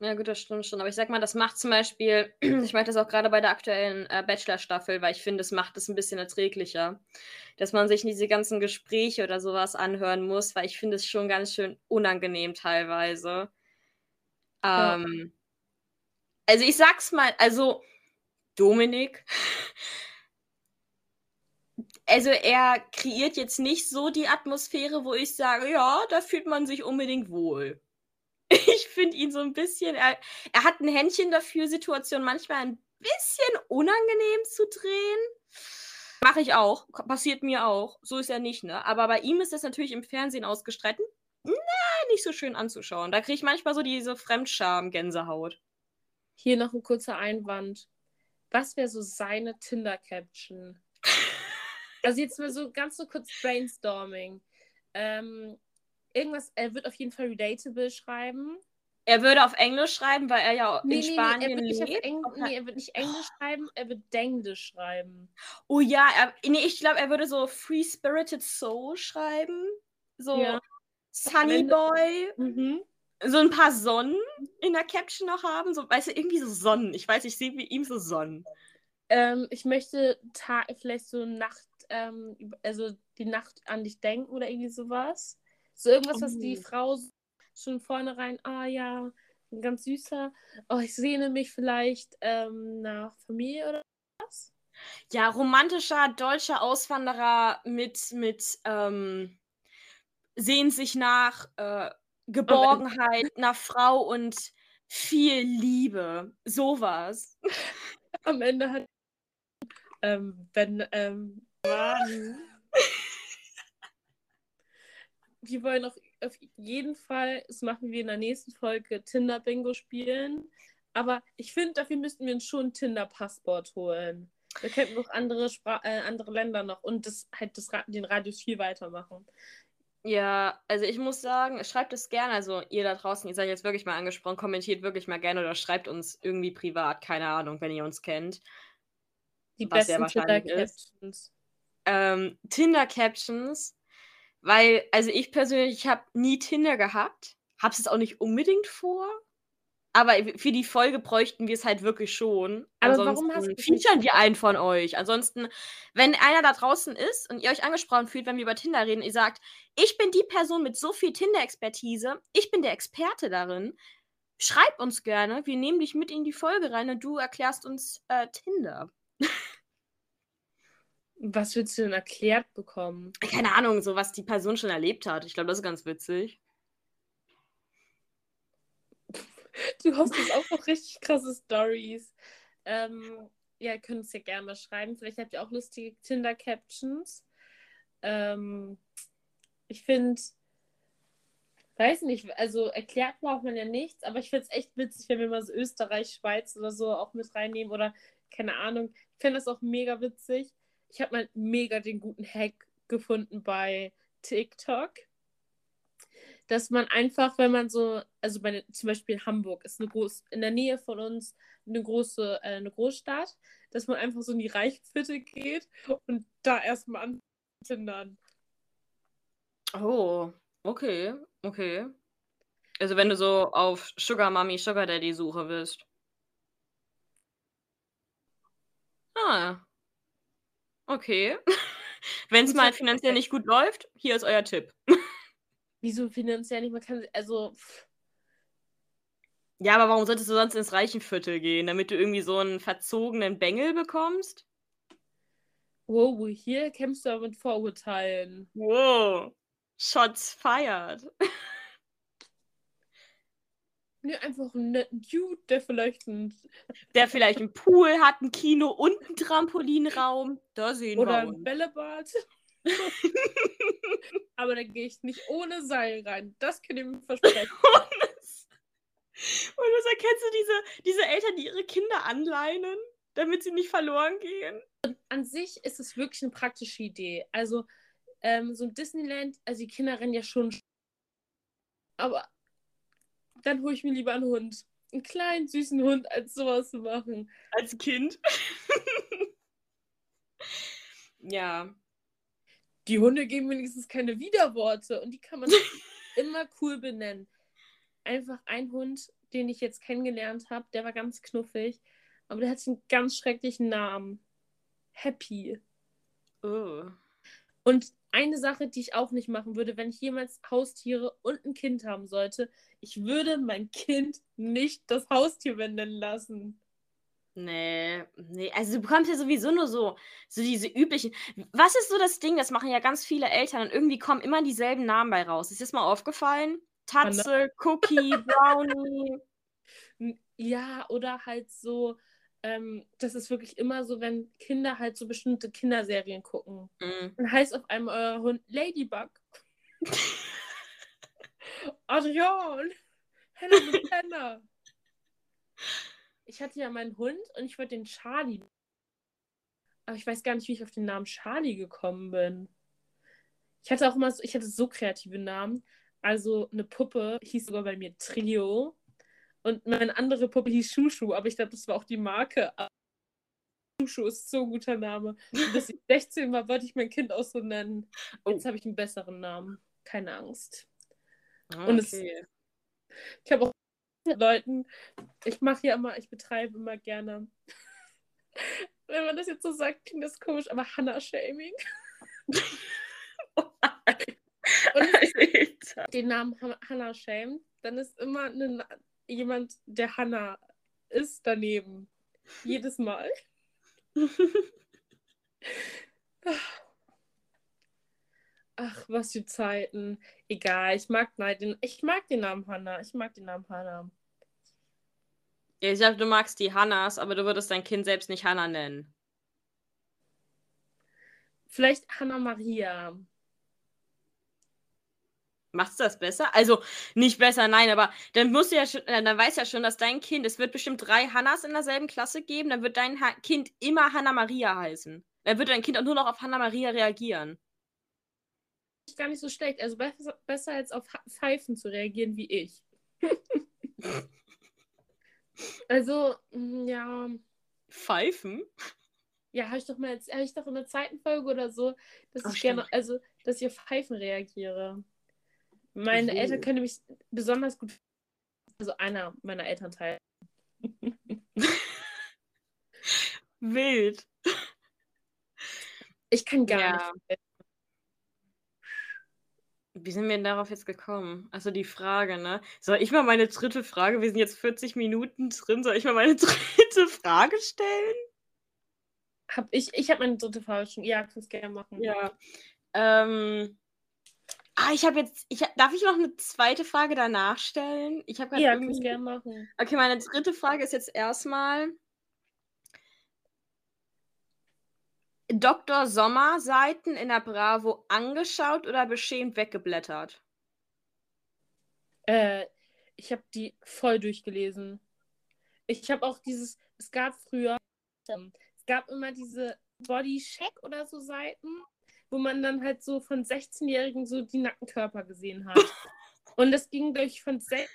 Ja, gut, das stimmt schon. Aber ich sag mal, das macht zum Beispiel, ich meine das auch gerade bei der aktuellen äh, Bachelor-Staffel, weil ich finde, es macht es ein bisschen erträglicher, dass man sich nicht diese ganzen Gespräche oder sowas anhören muss, weil ich finde es schon ganz schön unangenehm teilweise. Ja. Ähm, also ich sag's mal, also Dominik, also er kreiert jetzt nicht so die Atmosphäre, wo ich sage, ja, da fühlt man sich unbedingt wohl. Ich finde ihn so ein bisschen, er, er hat ein Händchen dafür, Situationen manchmal ein bisschen unangenehm zu drehen. Mache ich auch, passiert mir auch. So ist er nicht, ne? Aber bei ihm ist das natürlich im Fernsehen ausgestrahlt. Na, nicht so schön anzuschauen. Da kriege ich manchmal so diese Fremdscham-Gänsehaut. Hier noch ein kurzer Einwand. Was wäre so seine Tinder-Caption? Also jetzt mal so ganz so kurz Brainstorming. Ähm, irgendwas, er wird auf jeden Fall relatable schreiben. Er würde auf Englisch schreiben, weil er ja Nee, in nee, nee, Spanien er nicht auf lebt. Eng Auf- nee, er wird nicht Englisch schreiben, er wird Denglisch schreiben. Oh ja, er, nee, ich glaube, er würde so Free Spirited Soul schreiben. So Ja. Sunny Boy. Mhm. So ein paar Sonnen in der Caption noch haben. So, weißt du, irgendwie so Sonnen. Ich weiß, ich sehe wie ihm so Sonnen. Ähm, ich möchte Ta vielleicht so Nacht, ähm, also die Nacht an dich denken oder irgendwie sowas. So irgendwas, was die Oh. Frau schon vornherein, ah ja, ein ganz süßer, oh, ich sehne mich vielleicht ähm, nach Familie oder Ja, romantischer deutscher Auswanderer mit, mit ähm, sehen sich nach äh, Geborgenheit, einer Frau und viel Liebe. Sowas. Am Ende hat. Ähm, wenn. Ähm. wir wollen auf, auf jeden Fall, das machen wir in der nächsten Folge, Tinder-Bingo spielen. Aber ich finde, dafür müssten wir uns schon ein Tinder-Passport holen. Da könnten noch andere, Spra äh, andere Länder noch und das halt das, den Radius viel weitermachen. Ja, also ich muss sagen, schreibt es gerne. Also ihr da draußen, ihr seid jetzt wirklich mal angesprochen, kommentiert wirklich mal gerne oder schreibt uns irgendwie privat, keine Ahnung, wenn ihr uns kennt. Die besten Tinder-Captions. Ähm, Tinder-Captions, weil, also ich persönlich, ich habe nie Tinder gehabt, habe es auch nicht unbedingt vor. Aber für die Folge bräuchten wir es halt wirklich schon. Aber Ansonsten warum hast du featuren wir einen von euch. Ansonsten, wenn einer da draußen ist und ihr euch angesprochen fühlt, wenn wir über Tinder reden, ihr sagt, ich bin die Person mit so viel Tinder-Expertise, ich bin der Experte darin, schreib uns gerne, wir nehmen dich mit in die Folge rein und du erklärst uns äh, Tinder. Was willst du denn erklärt bekommen? Keine Ahnung, so was die Person schon erlebt hat. Ich glaube, das ist ganz witzig. Du hast jetzt auch noch richtig krasse Stories. Ähm, ja, könnt es ja gerne mal schreiben. Vielleicht habt ihr auch lustige Tinder-Captions. Ähm, ich finde, weiß nicht, also erklärt braucht man ja nichts, aber ich finde es echt witzig, wenn wir mal so Österreich, Schweiz oder so auch mit reinnehmen oder keine Ahnung. Ich finde das auch mega witzig. Ich habe mal mega den guten Hack gefunden bei TikTok dass man einfach, wenn man so, also bei, zum Beispiel Hamburg ist eine groß, in der Nähe von uns eine große, äh, eine Großstadt, dass man einfach so in die Reichsviertel geht und da erstmal antindern. Oh, okay, okay. Also wenn du so auf Sugar Mommy, Sugar Daddy Suche bist. Ah. Okay. Wenn es mal finanziell nicht gut läuft, hier ist euer Tipp. Wieso finanziell nicht? Man kann, also. Ja, aber warum solltest du sonst ins Reichenviertel gehen? Damit du irgendwie so einen verzogenen Bengel bekommst? Wow, hier kämpfst du aber mit Vorurteilen. Wow. Shots fired. Nee, einfach einen netten Dude, der vielleicht ein. Der vielleicht einen Pool hat, ein Kino und einen Trampolinraum. Da sehen Oder wir. Oder ein Bällebad. Aber da gehe ich nicht ohne Seil rein. Das kann ich mir versprechen. Und das erkennst du diese, diese Eltern, die ihre Kinder anleinen, damit sie nicht verloren gehen. An sich ist es wirklich eine praktische Idee. Also, ähm, so ein Disneyland, also die Kinder rennen ja schon. Aber dann hole ich mir lieber einen Hund. Einen kleinen, süßen Hund, als sowas zu machen. Als Kind. ja die Hunde geben wenigstens keine Widerworte und die kann man immer cool benennen. Einfach ein Hund, den ich jetzt kennengelernt habe, der war ganz knuffig, aber der hat einen ganz schrecklichen Namen. Happy. Oh. Und eine Sache, die ich auch nicht machen würde, wenn ich jemals Haustiere und ein Kind haben sollte, ich würde mein Kind nicht das Haustier benennen lassen. Nee, nee, also du bekommst ja sowieso nur so, so diese üblichen. Was ist so das Ding? Das machen ja ganz viele Eltern und irgendwie kommen immer dieselben Namen bei raus. Ist das mal aufgefallen? Tatze, Cookie, Brownie. Ja, oder halt so, ähm, das ist wirklich immer so, wenn Kinder halt so bestimmte Kinderserien gucken. Mhm. Dann heißt auf einmal euer Hund Ladybug. Adrian, Hannah Montana ich hatte ja meinen Hund und ich wollte den Charlie. Aber ich weiß gar nicht, wie ich auf den Namen Charlie gekommen bin. Ich hatte auch immer so, ich hatte so kreative Namen. Also eine Puppe hieß sogar bei mir Trio. Und meine andere Puppe hieß Shushu, aber ich glaube, das war auch die Marke. Shushu ist so ein guter Name. Und bis ich 16 war, wollte ich mein Kind auch so nennen. Oh. Jetzt habe ich einen besseren Namen. Keine Angst. Okay. Und es, ich habe auch Leuten, ich mache ja immer, ich betreibe immer gerne, wenn man das jetzt so sagt, klingt das komisch, aber Hannah-Shaming. Und den Namen Hannah shamed, dann ist immer eine, jemand, der Hannah ist, daneben. Jedes Mal. Ach, was für Zeiten. Egal, ich mag, nein, den, ich mag den Namen Hannah. Ich mag den Namen Hannah. Ja, ich glaube, du magst die Hannas, aber du würdest dein Kind selbst nicht Hannah nennen. Vielleicht Hannah Maria. Macht's das besser? Also nicht besser, nein, aber dann musst du ja schon, äh, dann weißt du ja schon, dass dein Kind, es wird bestimmt drei Hannas in derselben Klasse geben, dann wird dein ha Kind immer Hannah Maria heißen. Dann wird dein Kind auch nur noch auf Hannah Maria reagieren. Ist gar nicht so schlecht. Also besser, besser als auf Pfeifen zu reagieren wie ich. also, mm, ja. Pfeifen? Ja, habe ich doch mal, habe ich doch in der zweiten Folge oder so, dass Ach, ich gerne, stimmt. also, dass ich auf Pfeifen reagiere. Meine So. Eltern können mich besonders gut, also einer meiner Elternteile. Wild. Ich kann gar Ja. nicht. Wie sind wir denn darauf jetzt gekommen? Also die Frage, ne? Soll ich mal meine dritte Frage? Wir sind jetzt 40 Minuten drin. Soll ich mal meine dritte Frage stellen? Hab ich ich habe meine dritte Frage schon. Ja, kannst gerne machen. Ja. Ähm. Ah, ich habe jetzt. Ich, darf ich noch eine zweite Frage danach stellen? Ich habe gerade ja irgendwie. gerne machen. Okay, meine dritte Frage ist jetzt erstmal. Dr. Sommer Seiten in der Bravo angeschaut oder beschämt weggeblättert? Äh, ich habe die voll durchgelesen. Ich habe auch dieses, es gab früher, ähm, es gab immer diese Body Check oder so Seiten, wo man dann halt so von 16-Jährigen so die nackten Körper gesehen hat. und das ging durch von 16,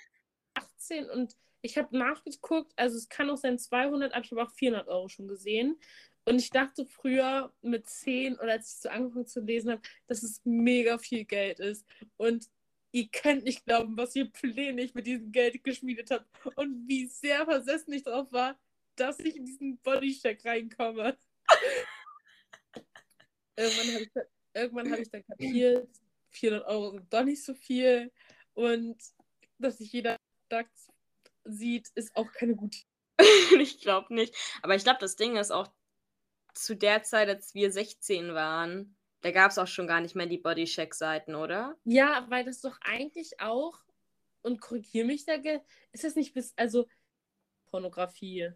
18 und ich habe nachgeguckt, also es kann auch sein 200, aber ich habe auch 400 Euro schon gesehen. Und ich dachte früher mit 10 oder als ich so angefangen zu lesen habe, dass es mega viel Geld ist. Und ihr könnt nicht glauben, was ihr Pläne ich mit diesem Geld geschmiedet habe und wie sehr versessen ich drauf war, dass ich in diesen Bodycheck reinkomme. irgendwann habe ich, dann- irgendwann hab ich dann kapiert, 400 Euro sind doch nicht so viel und dass sich jeder DAX sieht, ist auch keine gute ich glaube nicht. Aber ich glaube, das Ding ist auch zu der Zeit, als wir 16 waren, da gab es auch schon gar nicht mehr die Bodycheck-Seiten, oder? Ja, weil das doch eigentlich auch, und korrigiere mich da, ist das nicht bis, also Pornografie.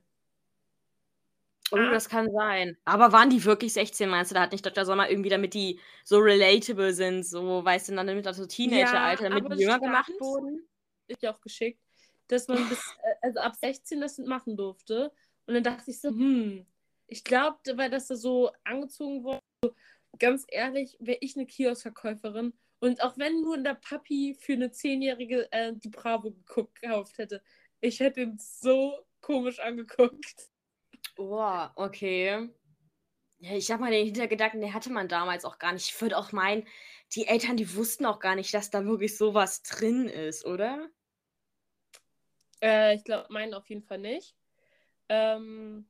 Oh, Ah. das kann sein. Aber waren die wirklich 16, meinst du? Da hat nicht Dr. Sommer irgendwie, damit die so relatable sind, so, weißt du, dann damit das so Teenager-Alter, damit aber die jünger gemacht wurden? Ist ja auch geschickt, dass man bis, äh, also ab 16 das machen durfte. Und dann dachte ich so, hm, ich glaube, weil das da so angezogen wurde, so, ganz ehrlich, wäre ich eine Kioskverkäuferin und auch wenn nur der Papi für eine Zehnjährige äh, die Bravo gekauft hätte, ich hätte ihn so komisch angeguckt. Oh, okay. Ja, ich sag mal, den Hintergedanken, den hatte man damals auch gar nicht. Ich würde auch meinen, die Eltern, die wussten auch gar nicht, dass da wirklich sowas drin ist, oder? Äh, ich glaube, meinen auf jeden Fall nicht. Ähm,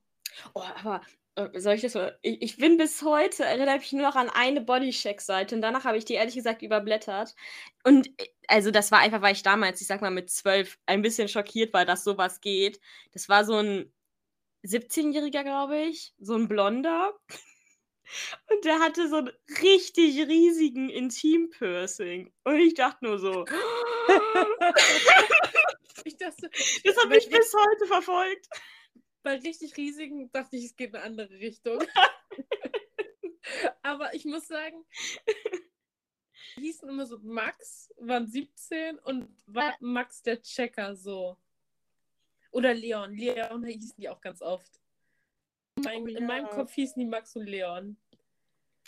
Oh, aber äh, soll ich das mal? Ich, ich bin bis heute, erinnere mich nur noch an eine Bodycheck-Seite und danach habe ich die ehrlich gesagt überblättert. Und äh, also das war einfach, weil ich damals, ich sag mal mit zwölf, ein bisschen schockiert war, dass sowas geht. Das war so ein 17-Jähriger, glaube ich, so ein Blonder. Und der hatte so einen richtig riesigen Intim-Piercing. Und ich dachte nur so, ich dachte, das hat mich bis heute verfolgt. bei richtig riesigen dachte ich, es geht in eine andere Richtung. Aber ich muss sagen, die hießen immer so Max, waren 17 und war Max der Checker so. Oder Leon. Leon hießen die auch ganz oft. In meinem, Oh in meinem ja. Kopf hießen die Max und Leon.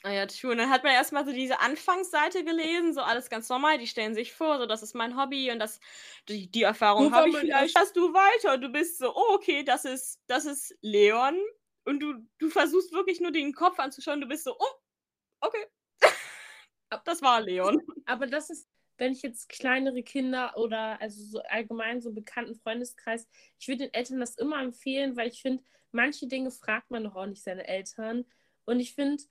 Ah ja, true. Und dann hat man erstmal so diese Anfangsseite gelesen, so alles ganz normal. Die stellen sich vor, so das ist mein Hobby und das, die, die Erfahrung habe ich mein vielleicht. Hast du weiter? Und du bist so, oh, okay, das ist, das ist Leon. Und du, du versuchst wirklich nur den Kopf anzuschauen. Du bist so, oh, okay. das war Leon. Aber das ist, wenn ich jetzt kleinere Kinder oder also so allgemein so einen bekannten Freundeskreis, ich würde den Eltern das immer empfehlen, weil ich finde, manche Dinge fragt man doch auch nicht seine Eltern. Und ich finde,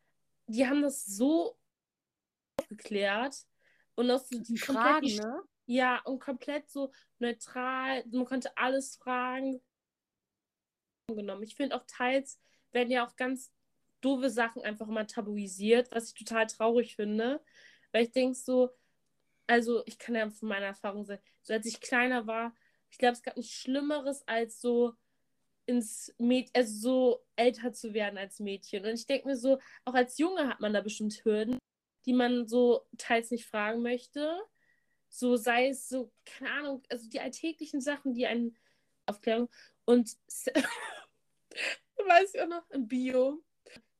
die haben das so aufgeklärt und auch so Die Fragen, ne? Ja, und komplett so neutral. Man konnte alles fragen. Genommen. Ich finde auch teils werden ja auch ganz doofe Sachen einfach immer tabuisiert, was ich total traurig finde. Weil ich denke so, also ich kann ja von meiner Erfahrung sagen, so als ich kleiner war, ich glaube, es gab nichts Schlimmeres als so ins Mädchen, also so älter zu werden als Mädchen. Und ich denke mir so, auch als Junge hat man da bestimmt Hürden, die man so teils nicht fragen möchte. So sei es so, keine Ahnung, also die alltäglichen Sachen, die einen Aufklärung und weiß ich auch noch, im Bio.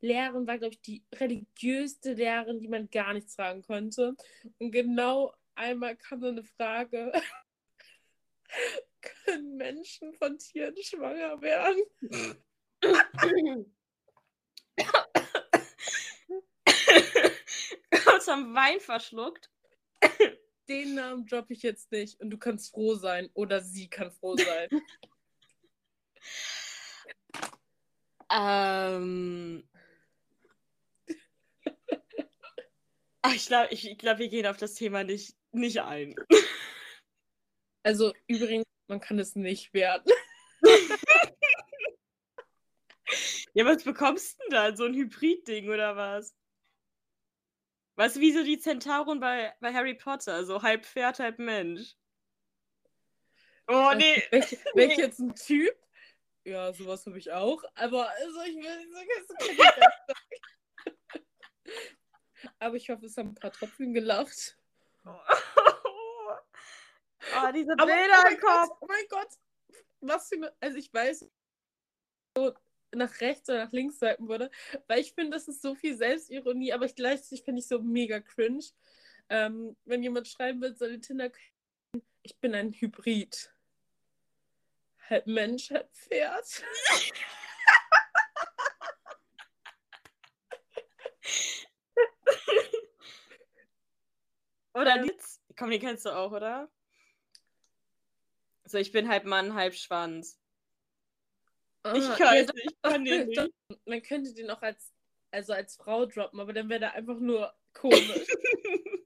Lehrerin war, glaube ich, die religiöste Lehrerin, die man gar nichts fragen konnte. Und genau einmal kam so eine Frage: Können Menschen von Tieren schwanger werden? Kurz am Wein verschluckt. Den Namen droppe ich jetzt nicht und du kannst froh sein oder sie kann froh sein. ähm. Ich glaube, ich glaub, wir gehen auf das Thema nicht, nicht ein. Also übrigens, man kann es nicht werden. ja, was bekommst du denn da? So ein Hybrid-Ding oder was? Weißt du, wie so die Zentauren bei, bei Harry Potter? So halb Pferd, halb Mensch. Oh, nee. Welch, welch jetzt ein Typ? Ja, sowas habe ich auch. Aber also ich will das Aber ich hoffe, es haben ein paar Tröpfchen gelacht. Oh, oh diese Aber, Bilder oh im Kopf. Gott, oh mein Gott. Was für eine. Also ich weiß, so nach rechts oder nach links swipen würde, weil ich finde, das ist so viel Selbstironie, aber ich gleichzeitig finde ich so mega cringe. Ähm, wenn jemand schreiben will, soll die Tinder ich bin ein Hybrid. Halb Mensch, halb Pferd. oder Litz. Komm, die kennst du auch, oder? So, ich bin halb Mann, halb Schwanz. Ich Ah, kann ja, nicht, ich kann den nicht. Man könnte den auch als, also als Frau droppen, aber dann wäre der einfach nur komisch.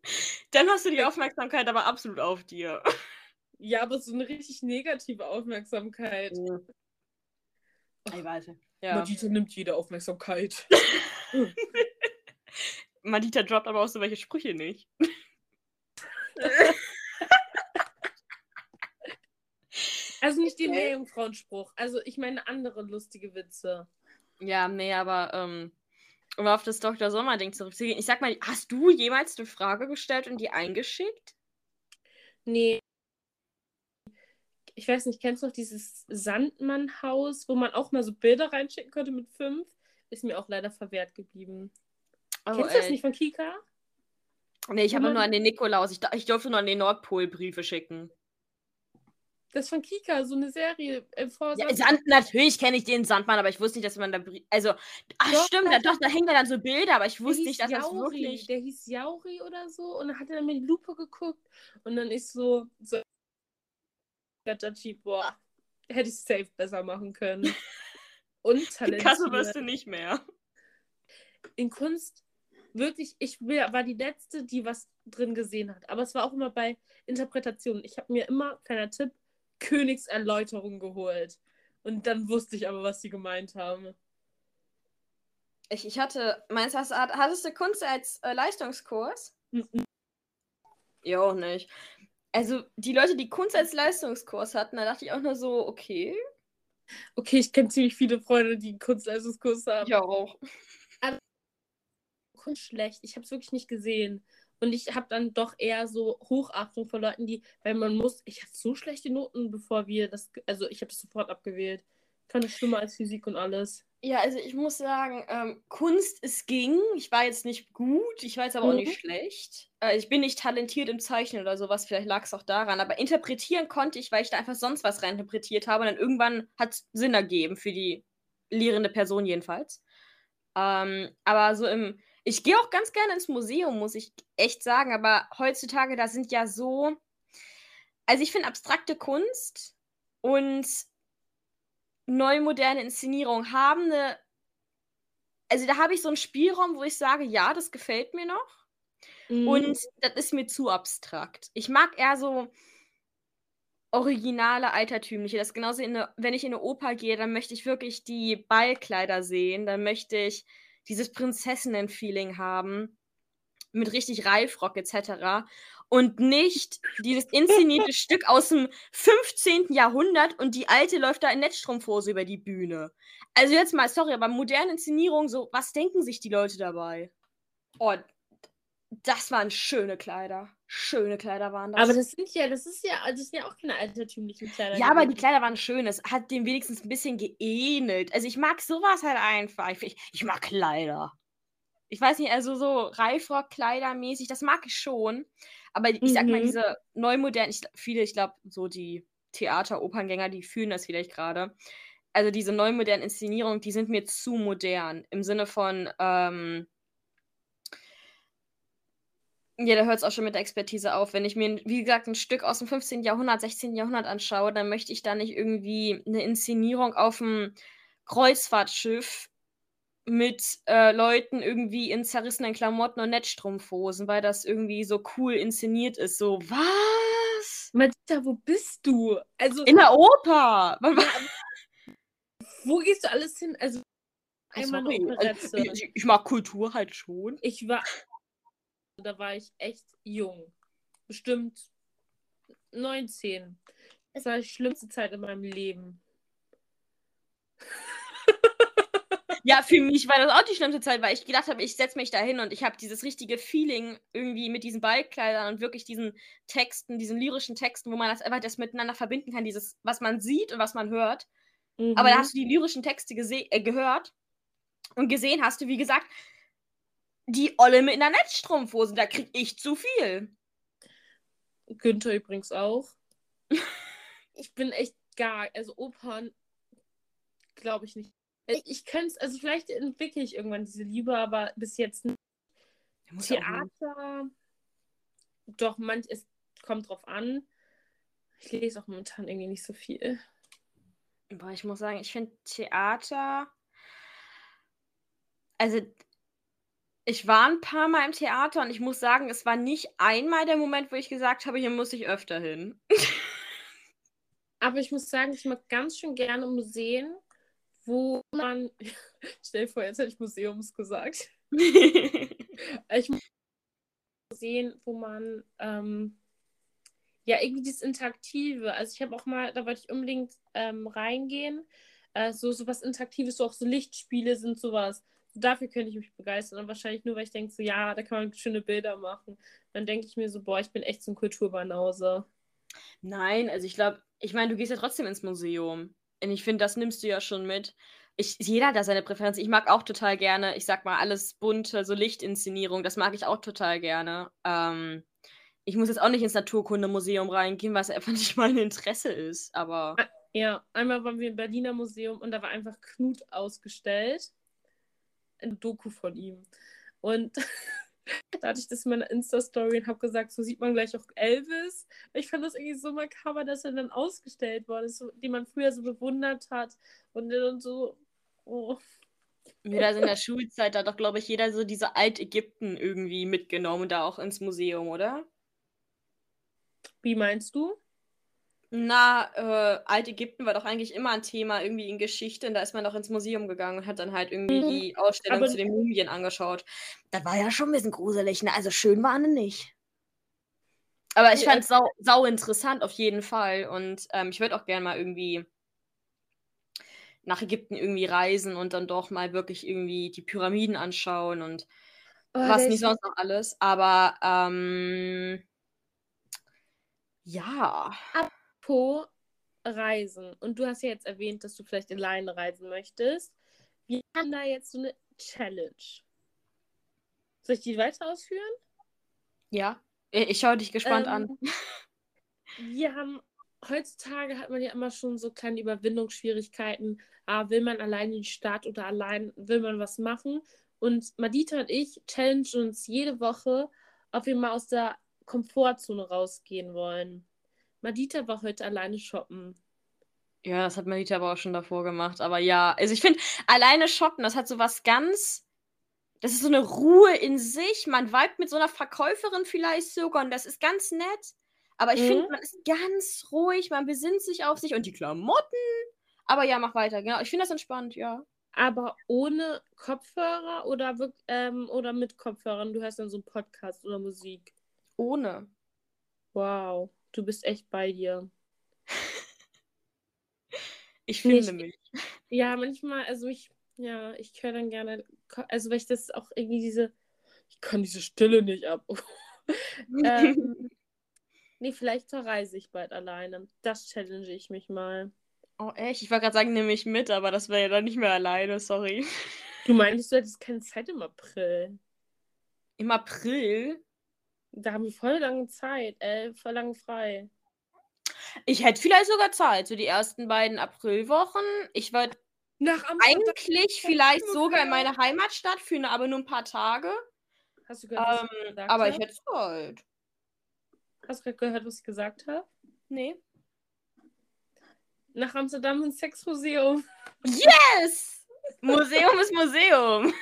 Dann hast du die Aufmerksamkeit aber absolut auf dir. ja, aber so eine richtig negative Aufmerksamkeit. Ich weiß. Ja. Madita nimmt jede Aufmerksamkeit. Madita droppt aber auch so welche Sprüche nicht. Also nicht den Meerjungfrauenspruch. Also ich meine andere lustige Witze. Ja, nee, aber ähm, um auf das Dr. Sommer-Ding zurückzugehen. Ich sag mal, hast du jemals eine Frage gestellt und die eingeschickt? Nee. Ich weiß nicht, kennst du noch dieses Sandmann-Haus, wo man auch mal so Bilder reinschicken konnte mit fünf? Ist mir auch leider verwehrt geblieben. Oh, Kennst du das ey. nicht von Kika? Nee, ich habe nur an den Nikolaus. Ich, ich durfte nur an den Nordpol Briefe schicken. Das ist von Kika, so eine Serie im Vorsatz. Ja, Sand, natürlich kenne ich den Sandmann, aber ich wusste nicht, dass man da. Also, ach Doch, stimmt, da, doch, da hängen da dann so Bilder, aber ich wusste nicht, dass das Jauri, wirklich. Der hieß Jauri oder so und dann hat er dann mit die Lupe geguckt und dann ist so, so boah, hätte ich safe besser machen können. Und Picasso wirst talentiert. du nicht mehr. In Kunst, wirklich, ich war die Letzte, die was drin gesehen hat. Aber es war auch immer bei Interpretationen. Ich habe mir immer, kleiner Tipp, Königserläuterung geholt. Und dann wusste ich aber, was sie gemeint haben. Ich, ich hatte, meinst du, hast- hattest du Kunst als äh, Leistungskurs? Mhm. Ja, auch nicht. Also, die Leute, die Kunst als Leistungskurs hatten, da dachte ich auch nur so, okay. Okay, ich kenne ziemlich viele Freunde, die Kunstleistungskurs haben. Ja, auch. Kunst schlecht. Ich habe es wirklich nicht gesehen. Und ich habe dann doch eher so Hochachtung vor Leuten, die, weil man muss, ich hatte so schlechte Noten, bevor wir das, also ich habe es sofort abgewählt. Ich fand es schlimmer als Physik und alles. Ja, also ich muss sagen, ähm, Kunst, es ging. Ich war jetzt nicht gut, ich war jetzt aber auch Mhm. nicht schlecht. Äh, ich bin nicht talentiert im Zeichnen oder sowas, vielleicht lag es auch daran. Aber interpretieren konnte ich, weil ich da einfach sonst was reininterpretiert habe. Und dann irgendwann hat es Sinn ergeben, für die lehrende Person jedenfalls. Ähm, aber so im. Ich gehe auch ganz gerne ins Museum, muss ich echt sagen. Aber heutzutage, da sind ja so. Also ich finde abstrakte Kunst und neue moderne Inszenierungen haben eine. Also da habe ich so einen Spielraum, wo ich sage, ja, das gefällt mir noch. Mhm. Und das ist mir zu abstrakt. Ich mag eher so originale, altertümliche. Das ist genauso, in eine, wenn ich in eine Oper gehe, dann möchte ich wirklich die Ballkleider sehen. Dann möchte ich dieses Prinzessinnen-Feeling haben. Mit richtig Reifrock etc. Und nicht dieses inszenierte Stück aus dem 15. Jahrhundert und die alte läuft da in Netzstrumpfhose über die Bühne. Also jetzt mal, sorry, aber moderne Inszenierung, so, was denken sich die Leute dabei? Oh, das waren schöne Kleider. Schöne Kleider waren das. Aber das sind ja, das ist ja, das sind ja auch keine altertümlichen Kleider. Ja, aber die Kleider waren schön. Es hat dem wenigstens ein bisschen geähnelt. Also ich mag sowas halt einfach. Ich, ich mag Kleider. Ich weiß nicht, also so Reifrock-Kleider-mäßig, das mag ich schon. Aber ich sag mal, Mhm. diese neumodernen, ich, viele, ich glaube, so die Theater-Operngänger, die fühlen das vielleicht gerade. Also diese neumodernen Inszenierungen, die sind mir zu modern. Im Sinne von, ähm, ja, da hört es auch schon mit der Expertise auf. Wenn ich mir, wie gesagt, ein Stück aus dem 15. Jahrhundert, 16. Jahrhundert anschaue, dann möchte ich da nicht irgendwie eine Inszenierung auf dem Kreuzfahrtschiff mit äh, Leuten irgendwie in zerrissenen Klamotten und Netzstrumpfhosen, weil das irgendwie so cool inszeniert ist. So, was? Madita, wo bist du? Also, In der Oper! wo gehst du alles hin? Also, einmal eine Sorry, also, Operette. ich, ich mag Kultur halt schon. Ich war, da war ich echt jung. Bestimmt 19. Es war die schlimmste Zeit in meinem Leben. Ja, für mich war das auch die schlimmste Zeit, weil ich gedacht habe, ich setze mich da hin und ich habe dieses richtige Feeling irgendwie mit diesen Ballkleidern und wirklich diesen Texten, diesen lyrischen Texten, wo man das einfach das miteinander verbinden kann, dieses, was man sieht und was man hört. Aber da Mhm. hast du die lyrischen Texte äh, gehört und gesehen hast du, wie gesagt, die Olle mit einer Netzstrumpfhose, da krieg ich zu viel. Günther übrigens auch. ich bin echt gar, also Opern glaube ich nicht. Ich, ich könnte es, also vielleicht entwickle ich irgendwann diese Liebe, aber bis jetzt nicht. Theater, doch, manch, es kommt drauf an. Ich lese auch momentan irgendwie nicht so viel. Boah, ich muss sagen, ich finde Theater. Also, ich war ein paar Mal im Theater und ich muss sagen, es war nicht einmal der Moment, wo ich gesagt habe, hier muss ich öfter hin. Aber ich muss sagen, ich mag ganz schön gerne Museen, wo man. Stell dir vor, jetzt hätte ich Museums gesagt. Ich mag Museen, wo man. Ähm, ja, irgendwie dieses Interaktive. Also, ich habe auch mal, da wollte ich unbedingt ähm, reingehen. Äh, so, so was Interaktives, so auch so Lichtspiele sind sowas. Dafür könnte ich mich begeistern. Und wahrscheinlich nur, weil ich denke, so, ja, da kann man schöne Bilder machen. Dann denke ich mir so, boah, ich bin echt so ein Kulturbanause. Nein, also ich glaube, ich meine, du gehst ja trotzdem ins Museum. Und ich finde, das nimmst du ja schon mit. Ich, jeder hat da seine Präferenz. Ich mag auch total gerne, ich sag mal, alles bunte, so Lichtinszenierung, das mag ich auch total gerne. Ähm, ich muss jetzt auch nicht ins Naturkundemuseum reingehen, was einfach nicht mein Interesse ist, aber. Ja, einmal waren wir im Berliner Museum und da war einfach Knut ausgestellt. Eine Doku von ihm. Und da hatte ich das in meiner Insta-Story und habe gesagt, so sieht man gleich auch Elvis. Ich fand das irgendwie so makaber, dass er dann ausgestellt worden ist, den man früher so bewundert hat. Und dann so, oh. Da in der Schulzeit hat doch, glaube ich, jeder so diese Altägypten irgendwie mitgenommen, da auch ins Museum, oder? Wie meinst du? Na, äh, Altägypten war doch eigentlich immer ein Thema irgendwie in Geschichte und da ist man doch ins Museum gegangen und hat dann halt irgendwie Mhm. die Ausstellung Aber- zu den Mumien angeschaut. Das war ja schon ein bisschen gruselig, ne? Also schön waren sie nicht. Aber ich Ja. fand es sau, sau interessant auf jeden Fall und ähm, ich würde auch gerne mal irgendwie nach Ägypten irgendwie reisen und dann doch mal wirklich irgendwie die Pyramiden anschauen und Oh, was nicht sonst noch alles. Aber ähm, ja. Apropos Reisen. Und du hast ja jetzt erwähnt, dass du vielleicht alleine reisen möchtest. Wir haben da jetzt so eine Challenge. Soll ich die weiter ausführen? Ja. Ich, ich schaue dich gespannt Ähm, an. Wir haben, heutzutage hat man ja immer schon so kleine Überwindungsschwierigkeiten. Ah, will man allein in die Stadt oder allein will man was machen? Und Madita und ich challengen uns jede Woche, ob wir mal aus der Komfortzone rausgehen wollen. Madita war heute alleine shoppen. Ja, das hat Manita aber auch schon davor gemacht. Aber ja, also ich finde, alleine shoppen, das hat so was ganz. Das ist so eine Ruhe in sich. Man vibet mit so einer Verkäuferin vielleicht sogar und das ist ganz nett. Aber ich Mhm. finde, man ist ganz ruhig, man besinnt sich auf sich und die Klamotten. Aber ja, mach weiter, genau. Ich finde das entspannt, ja. Aber ohne Kopfhörer oder, ähm, oder mit Kopfhörern? Du hörst dann so einen Podcast oder Musik. Ohne. Wow, du bist echt bei dir. Ich finde ich- mich. Ja, manchmal, also ich, ja, ich höre dann gerne, also weil ich das auch irgendwie diese, ich kann diese Stille nicht ab. ähm, nee, vielleicht verreise ich bald alleine. Das challenge ich mich mal. Oh, echt? Ich wollte gerade sagen, nehme ich mit, aber das wäre ja dann nicht mehr alleine, sorry. Du meintest, du hättest keine Zeit im April. Im April? Da haben wir voll lange Zeit, äh, voll lange frei. Ich hätte vielleicht sogar Zeit, so die ersten beiden Aprilwochen. Ich würde Nach eigentlich vielleicht sogar in meine Heimatstadt für eine, aber nur ein paar Tage. Hast du gehört, was Ähm, ich gesagt aber habe? ich hätte Zeit. Hast du gerade gehört, was ich gesagt habe? Nee. Nach Amsterdam ins Sexmuseum. Yes! Museum ist Museum.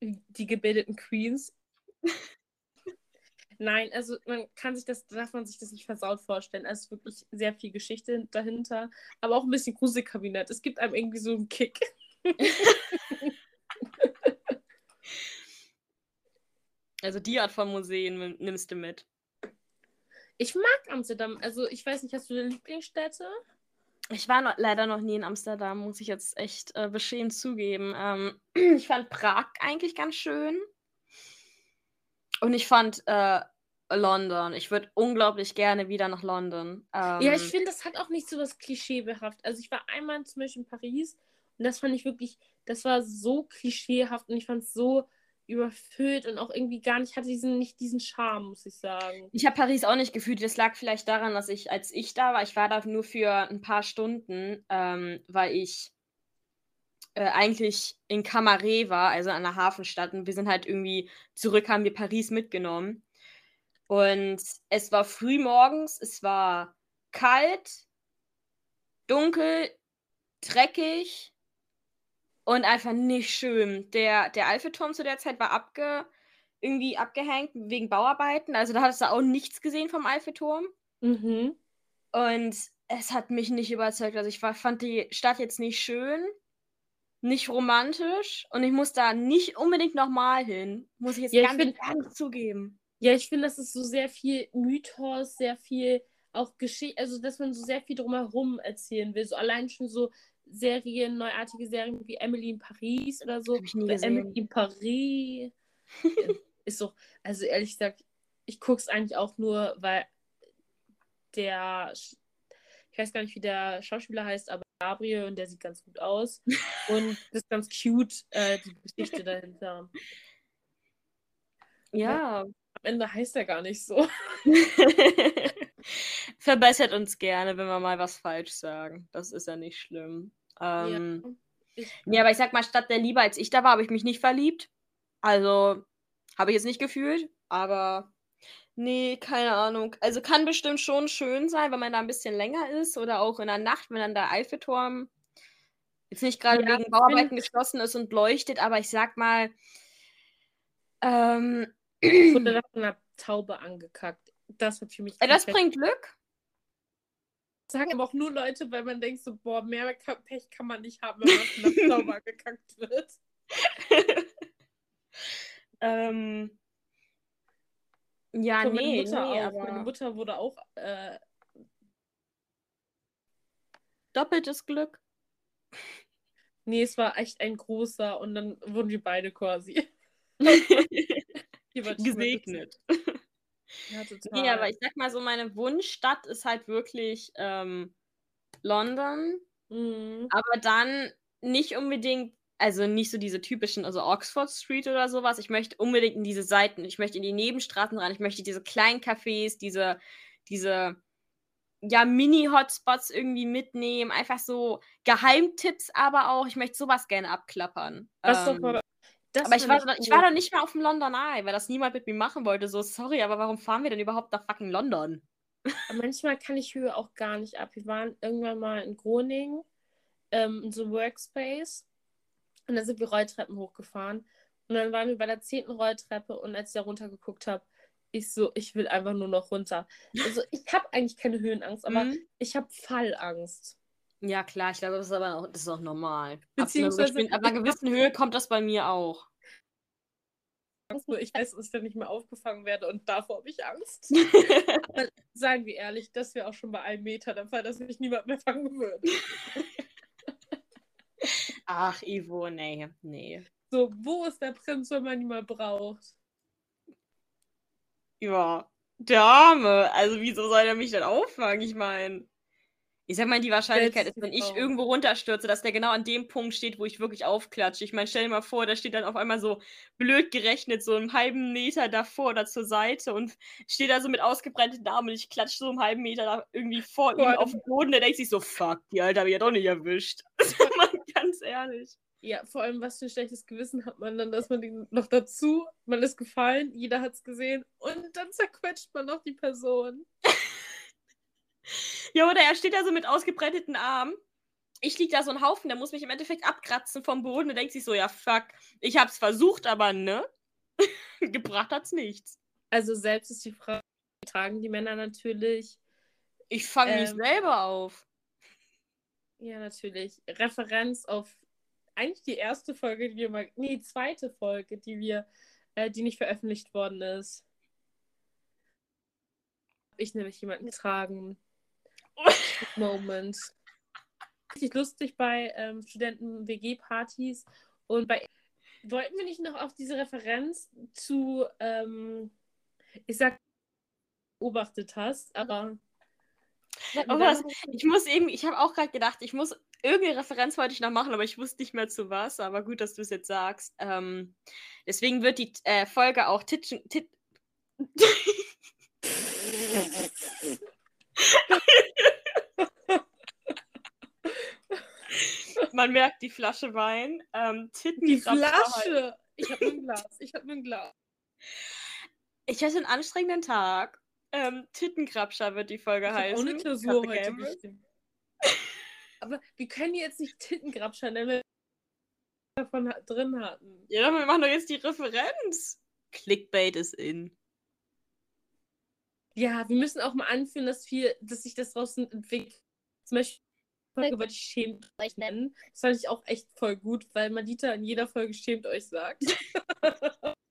Die gebildeten Queens. Nein, also man kann sich das, darf man sich das nicht versaut vorstellen. Es ist wirklich sehr viel Geschichte dahinter, aber auch ein bisschen Gruselkabinett. Es gibt einem irgendwie so einen Kick. Also die Art von Museen nimm- nimmst du mit. Ich mag Amsterdam. Also ich weiß nicht, hast du eine Lieblingsstätte? Ich war noch, leider noch nie in Amsterdam, muss ich jetzt echt äh, beschämt zugeben. Ähm, ich fand Prag eigentlich ganz schön. Und ich fand äh, London. Ich würde unglaublich gerne wieder nach London. Ähm, Ja, ich finde, das hat auch nicht so was klischeebehaft. Also ich war einmal zum Beispiel in Paris und das fand ich wirklich, das war so klischeehaft und ich fand es so überfüllt und auch irgendwie gar nicht, hatte diesen, nicht diesen Charme, muss ich sagen. Ich habe Paris auch nicht gefühlt. Das lag vielleicht daran, dass ich, als ich da war, ich war da nur für ein paar Stunden, ähm, weil ich äh, eigentlich in Camaret war, also an der Hafenstadt. Und wir sind halt irgendwie zurück, haben wir Paris mitgenommen. Und es war früh morgens, es war kalt, dunkel, dreckig und einfach nicht schön. Der, der Eiffelturm zu der Zeit war abge, irgendwie abgehängt wegen Bauarbeiten. Also da hattest du auch nichts gesehen vom Eiffelturm. Mhm. Und es hat mich nicht überzeugt. Also ich war, fand die Stadt jetzt nicht schön, nicht romantisch und ich muss da nicht unbedingt nochmal hin. Muss ich jetzt Ja, ich ganz find- ehrlich zugeben. Ja, ich finde, das ist so sehr viel Mythos, sehr viel auch Geschichte, also dass man so sehr viel drumherum erzählen will. So allein schon so Serien, neuartige Serien wie Emily in Paris oder so. Hab ich nie gesehen. Emily in Paris. Ist doch, also ehrlich gesagt, ich gucke es eigentlich auch nur, weil der, ich weiß gar nicht, wie der Schauspieler heißt, aber Gabriel und der sieht ganz gut aus. Und das ist ganz cute, äh, die Geschichte dahinter. Ja. Am Ende heißt er gar nicht so. Verbessert uns gerne, wenn wir mal was falsch sagen. Das ist ja nicht schlimm. Ähm, Ja. Ich, Nee, aber ich sag mal, statt der Liebe, als ich da war, habe ich mich nicht verliebt. Also, habe ich jetzt nicht gefühlt, aber nee, keine Ahnung. Also kann bestimmt schon schön sein, wenn man da ein bisschen länger ist oder auch in der Nacht, wenn dann der Eiffelturm jetzt nicht gerade Ja, wegen Bauarbeiten find- geschlossen ist und leuchtet, aber ich sag mal, ähm, wurde da von einer Taube angekackt. Das hat für mich. äh, das bringt Glück. sagen aber auch nur Leute, weil man denkt so, boah, mehr Pech kann man nicht haben, wenn man von einer Taube angekackt wird. ähm, ja, So, nee, meine Mutter nee, auch. aber Meine Mutter wurde auch. Äh, doppeltes Glück. nee, es war echt ein großer und dann wurden wir beide quasi. Gesegnet. Ja, total. Nee, aber ich sag mal so, meine Wunschstadt ist halt wirklich ähm, London. Mhm. Aber dann nicht unbedingt, also nicht so diese typischen, also Oxford Street oder sowas. Ich möchte unbedingt in diese Seiten, ich möchte in die Nebenstraßen rein, ich möchte diese kleinen Cafés, diese, diese, ja, Mini-Hotspots irgendwie mitnehmen. Einfach so Geheimtipps aber auch. Ich möchte sowas gerne abklappern. Das doch Ähm, das aber ich war, ich war doch nicht mal auf dem London Eye, weil das niemand mit mir machen wollte. So, sorry, aber warum fahren wir denn überhaupt nach fucking London? Manchmal kann ich Höhe auch gar nicht ab. Wir waren irgendwann mal in Groningen, ähm, in so Workspace. Und dann sind wir Rolltreppen hochgefahren. Und dann waren wir bei der zehnten Rolltreppe. Und als ich da runtergeguckt habe, ich so, ich will einfach nur noch runter. Also ich habe eigentlich keine Höhenangst, aber Mhm. ich habe Fallangst. Ja, klar, ich glaube, das ist aber auch, das ist auch normal. Beziehungsweise- bestimmten- ab einer gewissen Höhe kommt das bei mir auch. Angst, nur ich weiß, dass ich dann nicht mehr aufgefangen werde und davor habe ich Angst. Aber seien wir ehrlich, das wäre auch schon bei einem Meter der Fall, dass mich niemand mehr fangen würde. Ach, Ivo, nee, nee. So, wo ist der Prinz, wenn man ihn mal braucht? Ja, der Arme. Also, wieso soll er mich denn auffangen? Ich meine, ich sag mal, die Wahrscheinlichkeit ist, wenn ich irgendwo runterstürze, dass der genau an dem Punkt steht, wo ich wirklich aufklatsche. Ich meine, stell dir mal vor, da steht dann auf einmal so blöd gerechnet, so einen halben Meter davor oder zur Seite und steht da so mit ausgebreiteten Armen und ich klatsche so einen halben Meter da irgendwie vor ihm auf den Boden. Der denkt sich so, fuck, die Alter, hab ich ja doch nicht erwischt. ganz ehrlich. Ja, vor allem, was für ein schlechtes Gewissen hat man dann, dass man den noch dazu, man ist gefallen, jeder hat es gesehen und dann zerquetscht man noch die Person. Ja, oder er steht da so mit ausgebreiteten Armen. Ich lieg da so ein Haufen, der muss mich im Endeffekt abkratzen vom Boden und denkt sich so, ja, fuck, ich hab's versucht, aber ne? Gebracht hat's nichts. Also selbst ist die Frage, tragen die Männer natürlich, Ich fange mich Ähm. selber auf. Ja natürlich, Referenz auf eigentlich die erste Folge, die wir mal, nee, zweite Folge, die wir, äh, die nicht veröffentlicht worden ist. Hab Ich nämlich jemanden getragen. Moment. Richtig lustig bei ähm, Studenten-WG-Partys und bei. Wollten wir nicht noch auf diese Referenz zu, ähm, ich sag, beobachtet hast, aber. Oh, was? Ich muss irgendwie, ich habe auch gerade gedacht, ich muss, irgendeine Referenz wollte ich noch machen, aber ich wusste nicht mehr zu was. Aber gut, dass du es jetzt sagst. Ähm, deswegen wird die äh, Folge auch Titchen, Tit Man merkt die Flasche Wein. Ähm, Titten Die Flasche! Ich hab nur ein Glas. Ich hab nur ein Glas. Ich hatte einen anstrengenden Tag. Ähm, Tittenkrabscher wird die Folge Ich hab heißen. eine Klausur heute geschrieben. Aber wir können jetzt nicht Tittengrabscher nennen, wenn wir davon drin hatten. Ja, wir machen doch jetzt die Referenz. Clickbait ist in. Ja, wir müssen auch mal anführen, dass wir, dass sich das draußen entwickelt. Zum Beispiel die Folge wollte ich schämt euch nennen. Das fand ich auch echt voll gut, weil Madita in jeder Folge schämt euch sagt.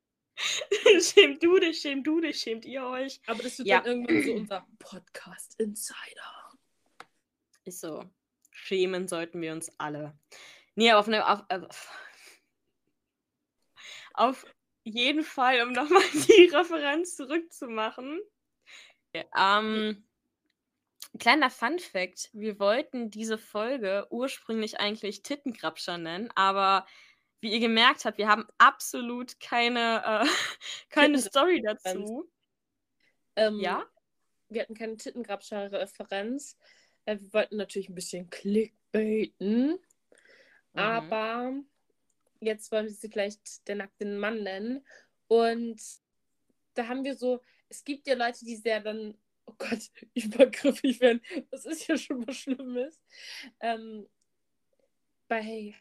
schämt du dich, schämt du dich, schämt ihr euch. Aber das wird Ja. dann irgendwann so unser Podcast Insider. Ist so. Schämen sollten wir uns alle. Nee, aber auf eine. Auf, äh, auf jeden Fall, um nochmal die Referenz zurückzumachen. Ähm, kleiner Fun Fact: Wir wollten diese Folge ursprünglich eigentlich Tittenkrabscher nennen, aber wie ihr gemerkt habt, wir haben absolut keine, äh, keine Story dazu. Ähm, Ja? Wir hatten keine Tittengrabscher-Referenz. Äh, wir wollten natürlich ein bisschen clickbaiten. Mhm. Aber jetzt wollen wir sie vielleicht der nackten Mann nennen. Und da haben wir so, es gibt ja Leute, die sehr dann, oh Gott, übergriffig werden. Das ist ja schon was Schlimmes. Ähm, bei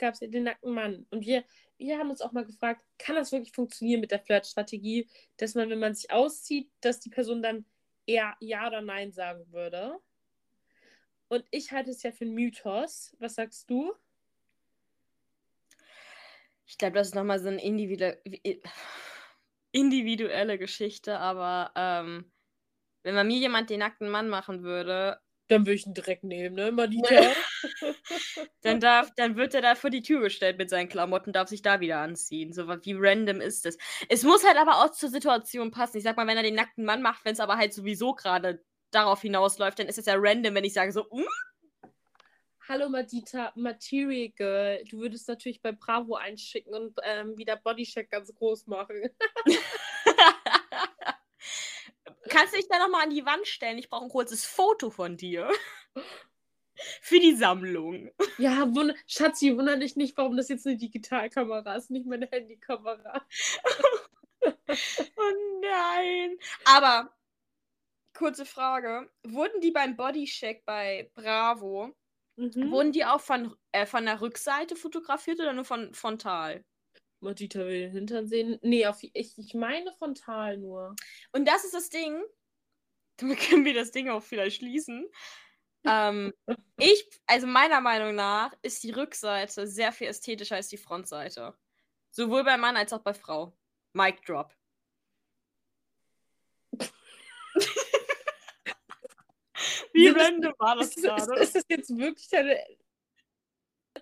gab es ja den nackten Mann. Und wir, wir haben uns auch mal gefragt, kann das wirklich funktionieren mit der Flirtstrategie, dass man, wenn man sich auszieht, dass die Person dann eher Ja oder Nein sagen würde? Und ich halte es ja für einen Mythos. Was sagst du? Ich glaube, das ist nochmal so eine individu individuelle Geschichte, aber ähm, wenn man mir jemand den nackten Mann machen würde, Dann würde ich ihn direkt nehmen, ne? Madita. dann, darf, dann wird er da vor die Tür gestellt mit seinen Klamotten, darf sich da wieder anziehen. So wie random ist das? Es muss halt aber auch zur Situation passen. Ich sag mal, wenn er den nackten Mann macht, wenn es aber halt sowieso gerade darauf hinausläuft, dann ist es ja random, wenn ich sage so, mm, Hallo Madita, Material Girl. Du würdest natürlich bei Bravo einschicken und ähm, wieder Bodycheck ganz groß machen. Kannst du dich da nochmal an die Wand stellen? Ich brauche ein kurzes Foto von dir. Für die Sammlung. Ja, wund Schatzi, wundere dich nicht, warum das jetzt eine Digitalkamera ist, nicht meine Handykamera. Oh nein. Aber, kurze Frage. Wurden die beim Bodycheck bei Bravo, Mhm. wurden die auch von, äh, von der Rückseite fotografiert oder nur von frontal? Madita will den Hintern sehen. Nee, auf, ich, ich meine frontal nur. Und das ist das Ding. Damit können wir das Ding auch vielleicht schließen. ähm, ich, also meiner Meinung nach, ist die Rückseite sehr viel ästhetischer als die Frontseite. Sowohl bei Mann als auch bei Frau. Mic drop. Wie random war das Ist, ist, gerade? ist das jetzt wirklich deine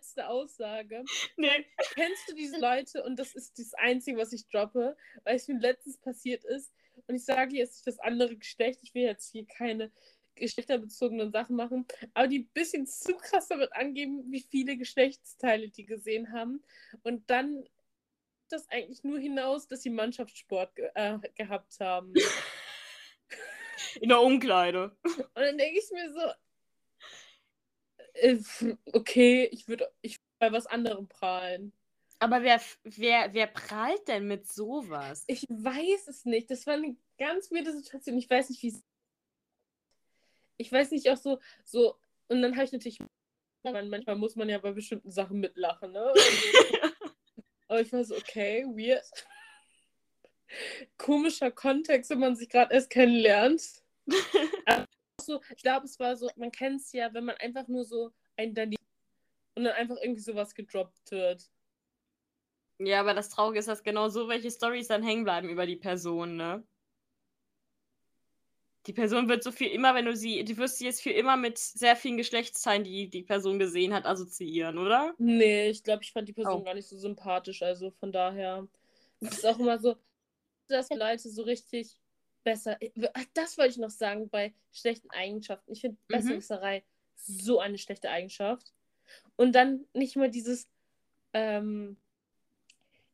letzte Aussage? Nee. Kennst du diese Leute und das ist das Einzige, was ich droppe, weil es mir letztens passiert ist und ich sage jetzt nicht das andere Geschlecht, ich will jetzt hier keine geschlechterbezogenen Sachen machen, aber die ein bisschen zu krass damit angeben, wie viele Geschlechtsteile die gesehen haben und dann das eigentlich nur hinaus, dass sie Mannschaftssport ge äh, gehabt haben. In der Umkleide. Und dann denke ich mir so, okay, ich würde ich würd bei was anderem prahlen. Aber wer, wer, wer prahlt denn mit sowas? Ich weiß es nicht. Das war eine ganz weirde Situation. Ich weiß nicht, wie es. Ich weiß nicht auch so, so. Und dann habe ich natürlich. Manchmal muss man ja bei bestimmten Sachen mitlachen, ne? Aber ich war so, okay, weird. Komischer Kontext, wenn man sich gerade erst kennenlernt. So, ich glaube, es war so, man kennt es ja, wenn man einfach nur so ein daneben und dann einfach irgendwie sowas gedroppt wird. Ja, aber das Traurige ist, dass genau so welche Stories dann hängen bleiben über die Person, ne? Die Person wird so viel immer, wenn du sie, du wirst sie jetzt für immer mit sehr vielen Geschlechtsteilen, die die Person gesehen hat, assoziieren, oder? Nee, ich glaube, ich fand die Person Oh. gar nicht so sympathisch. Also von daher. Es ist auch immer so, dass Leute so richtig besser. Ach, Das wollte ich noch sagen bei schlechten Eigenschaften. Ich finde Mhm. Besserwisserei so eine schlechte Eigenschaft. Und dann nicht mal dieses, ähm,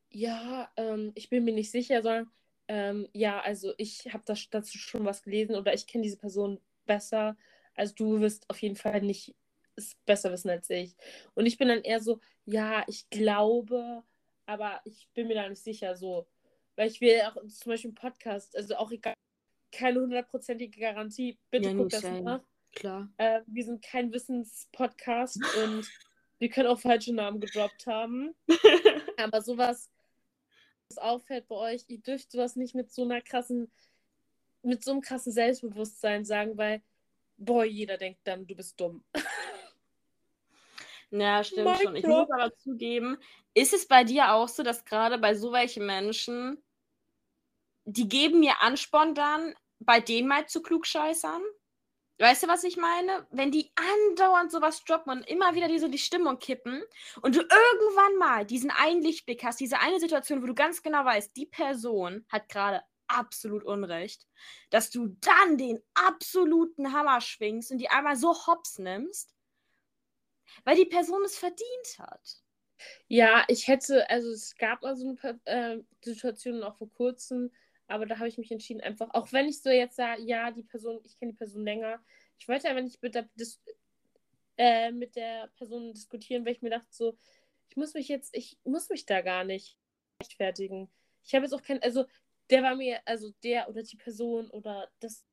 ja, ähm, ich bin mir nicht sicher, sondern ähm, ja, also ich habe dazu schon was gelesen oder ich kenne diese Person besser. Also du wirst auf jeden Fall nicht es besser wissen als ich. Und ich bin dann eher so, ja, ich glaube, aber ich bin mir da nicht sicher so. Weil ich will auch zum Beispiel einen Podcast, also auch egal, keine hundertprozentige Garantie. Bitte Ja, guck das sein. nach. Klar. Äh, wir sind kein Wissenspodcast und wir können auch falsche Namen gedroppt haben. Aber sowas, was auffällt bei euch, ihr dürft sowas nicht mit so einer krassen, mit so einem krassen Selbstbewusstsein sagen, weil, boah, jeder denkt dann, du bist dumm. Ja, stimmt Mic schon. Ich muss aber zugeben, ist es bei dir auch so, dass gerade bei so welchen Menschen, die geben mir Ansporn dann, bei denen mal zu klugscheißern? Weißt du, was ich meine? Wenn die andauernd sowas droppen und immer wieder diese die Stimmung kippen und du irgendwann mal diesen einen Lichtblick hast, diese eine Situation, wo du ganz genau weißt, die Person hat gerade absolut Unrecht, dass du dann den absoluten Hammer schwingst und die einmal so hops nimmst, weil die Person es verdient hat. Ja, ich hätte, also es gab mal so eine äh, Situation auch vor kurzem, aber da habe ich mich entschieden, einfach, auch wenn ich so jetzt sage, ja, die Person, ich kenne die Person länger, ich wollte aber nicht mit der, dis äh, mit der Person diskutieren, weil ich mir dachte, so, ich muss mich jetzt, ich muss mich da gar nicht rechtfertigen. Ich habe jetzt auch kein, also der war mir, also der oder die Person oder das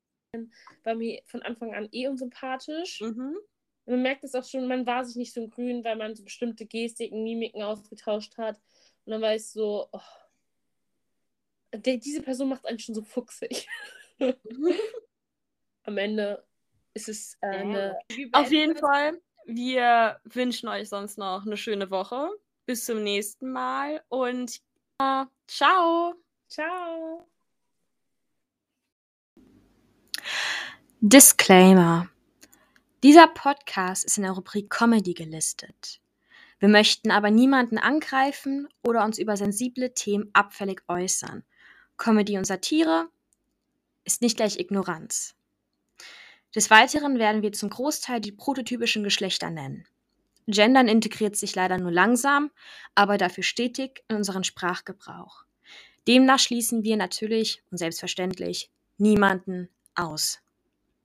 war mir von Anfang an eh unsympathisch. Mhm. Man merkt es auch schon, man war sich nicht so im Grün, weil man so bestimmte Gestiken, Mimiken ausgetauscht hat. Und dann war ich so, oh, der, diese Person macht einen schon so fuchsig. Am Ende ist es äh, eine. Auf jeden Fall, wir wünschen euch sonst noch eine schöne Woche. Bis zum nächsten Mal und äh, ciao. Ciao. Disclaimer. Dieser Podcast ist in der Rubrik Comedy gelistet. Wir möchten aber niemanden angreifen oder uns über sensible Themen abfällig äußern. Comedy und Satire ist nicht gleich Ignoranz. Des Weiteren werden wir zum Großteil die prototypischen Geschlechter nennen. Gendern integriert sich leider nur langsam, aber dafür stetig in unseren Sprachgebrauch. Demnach schließen wir natürlich und selbstverständlich niemanden aus.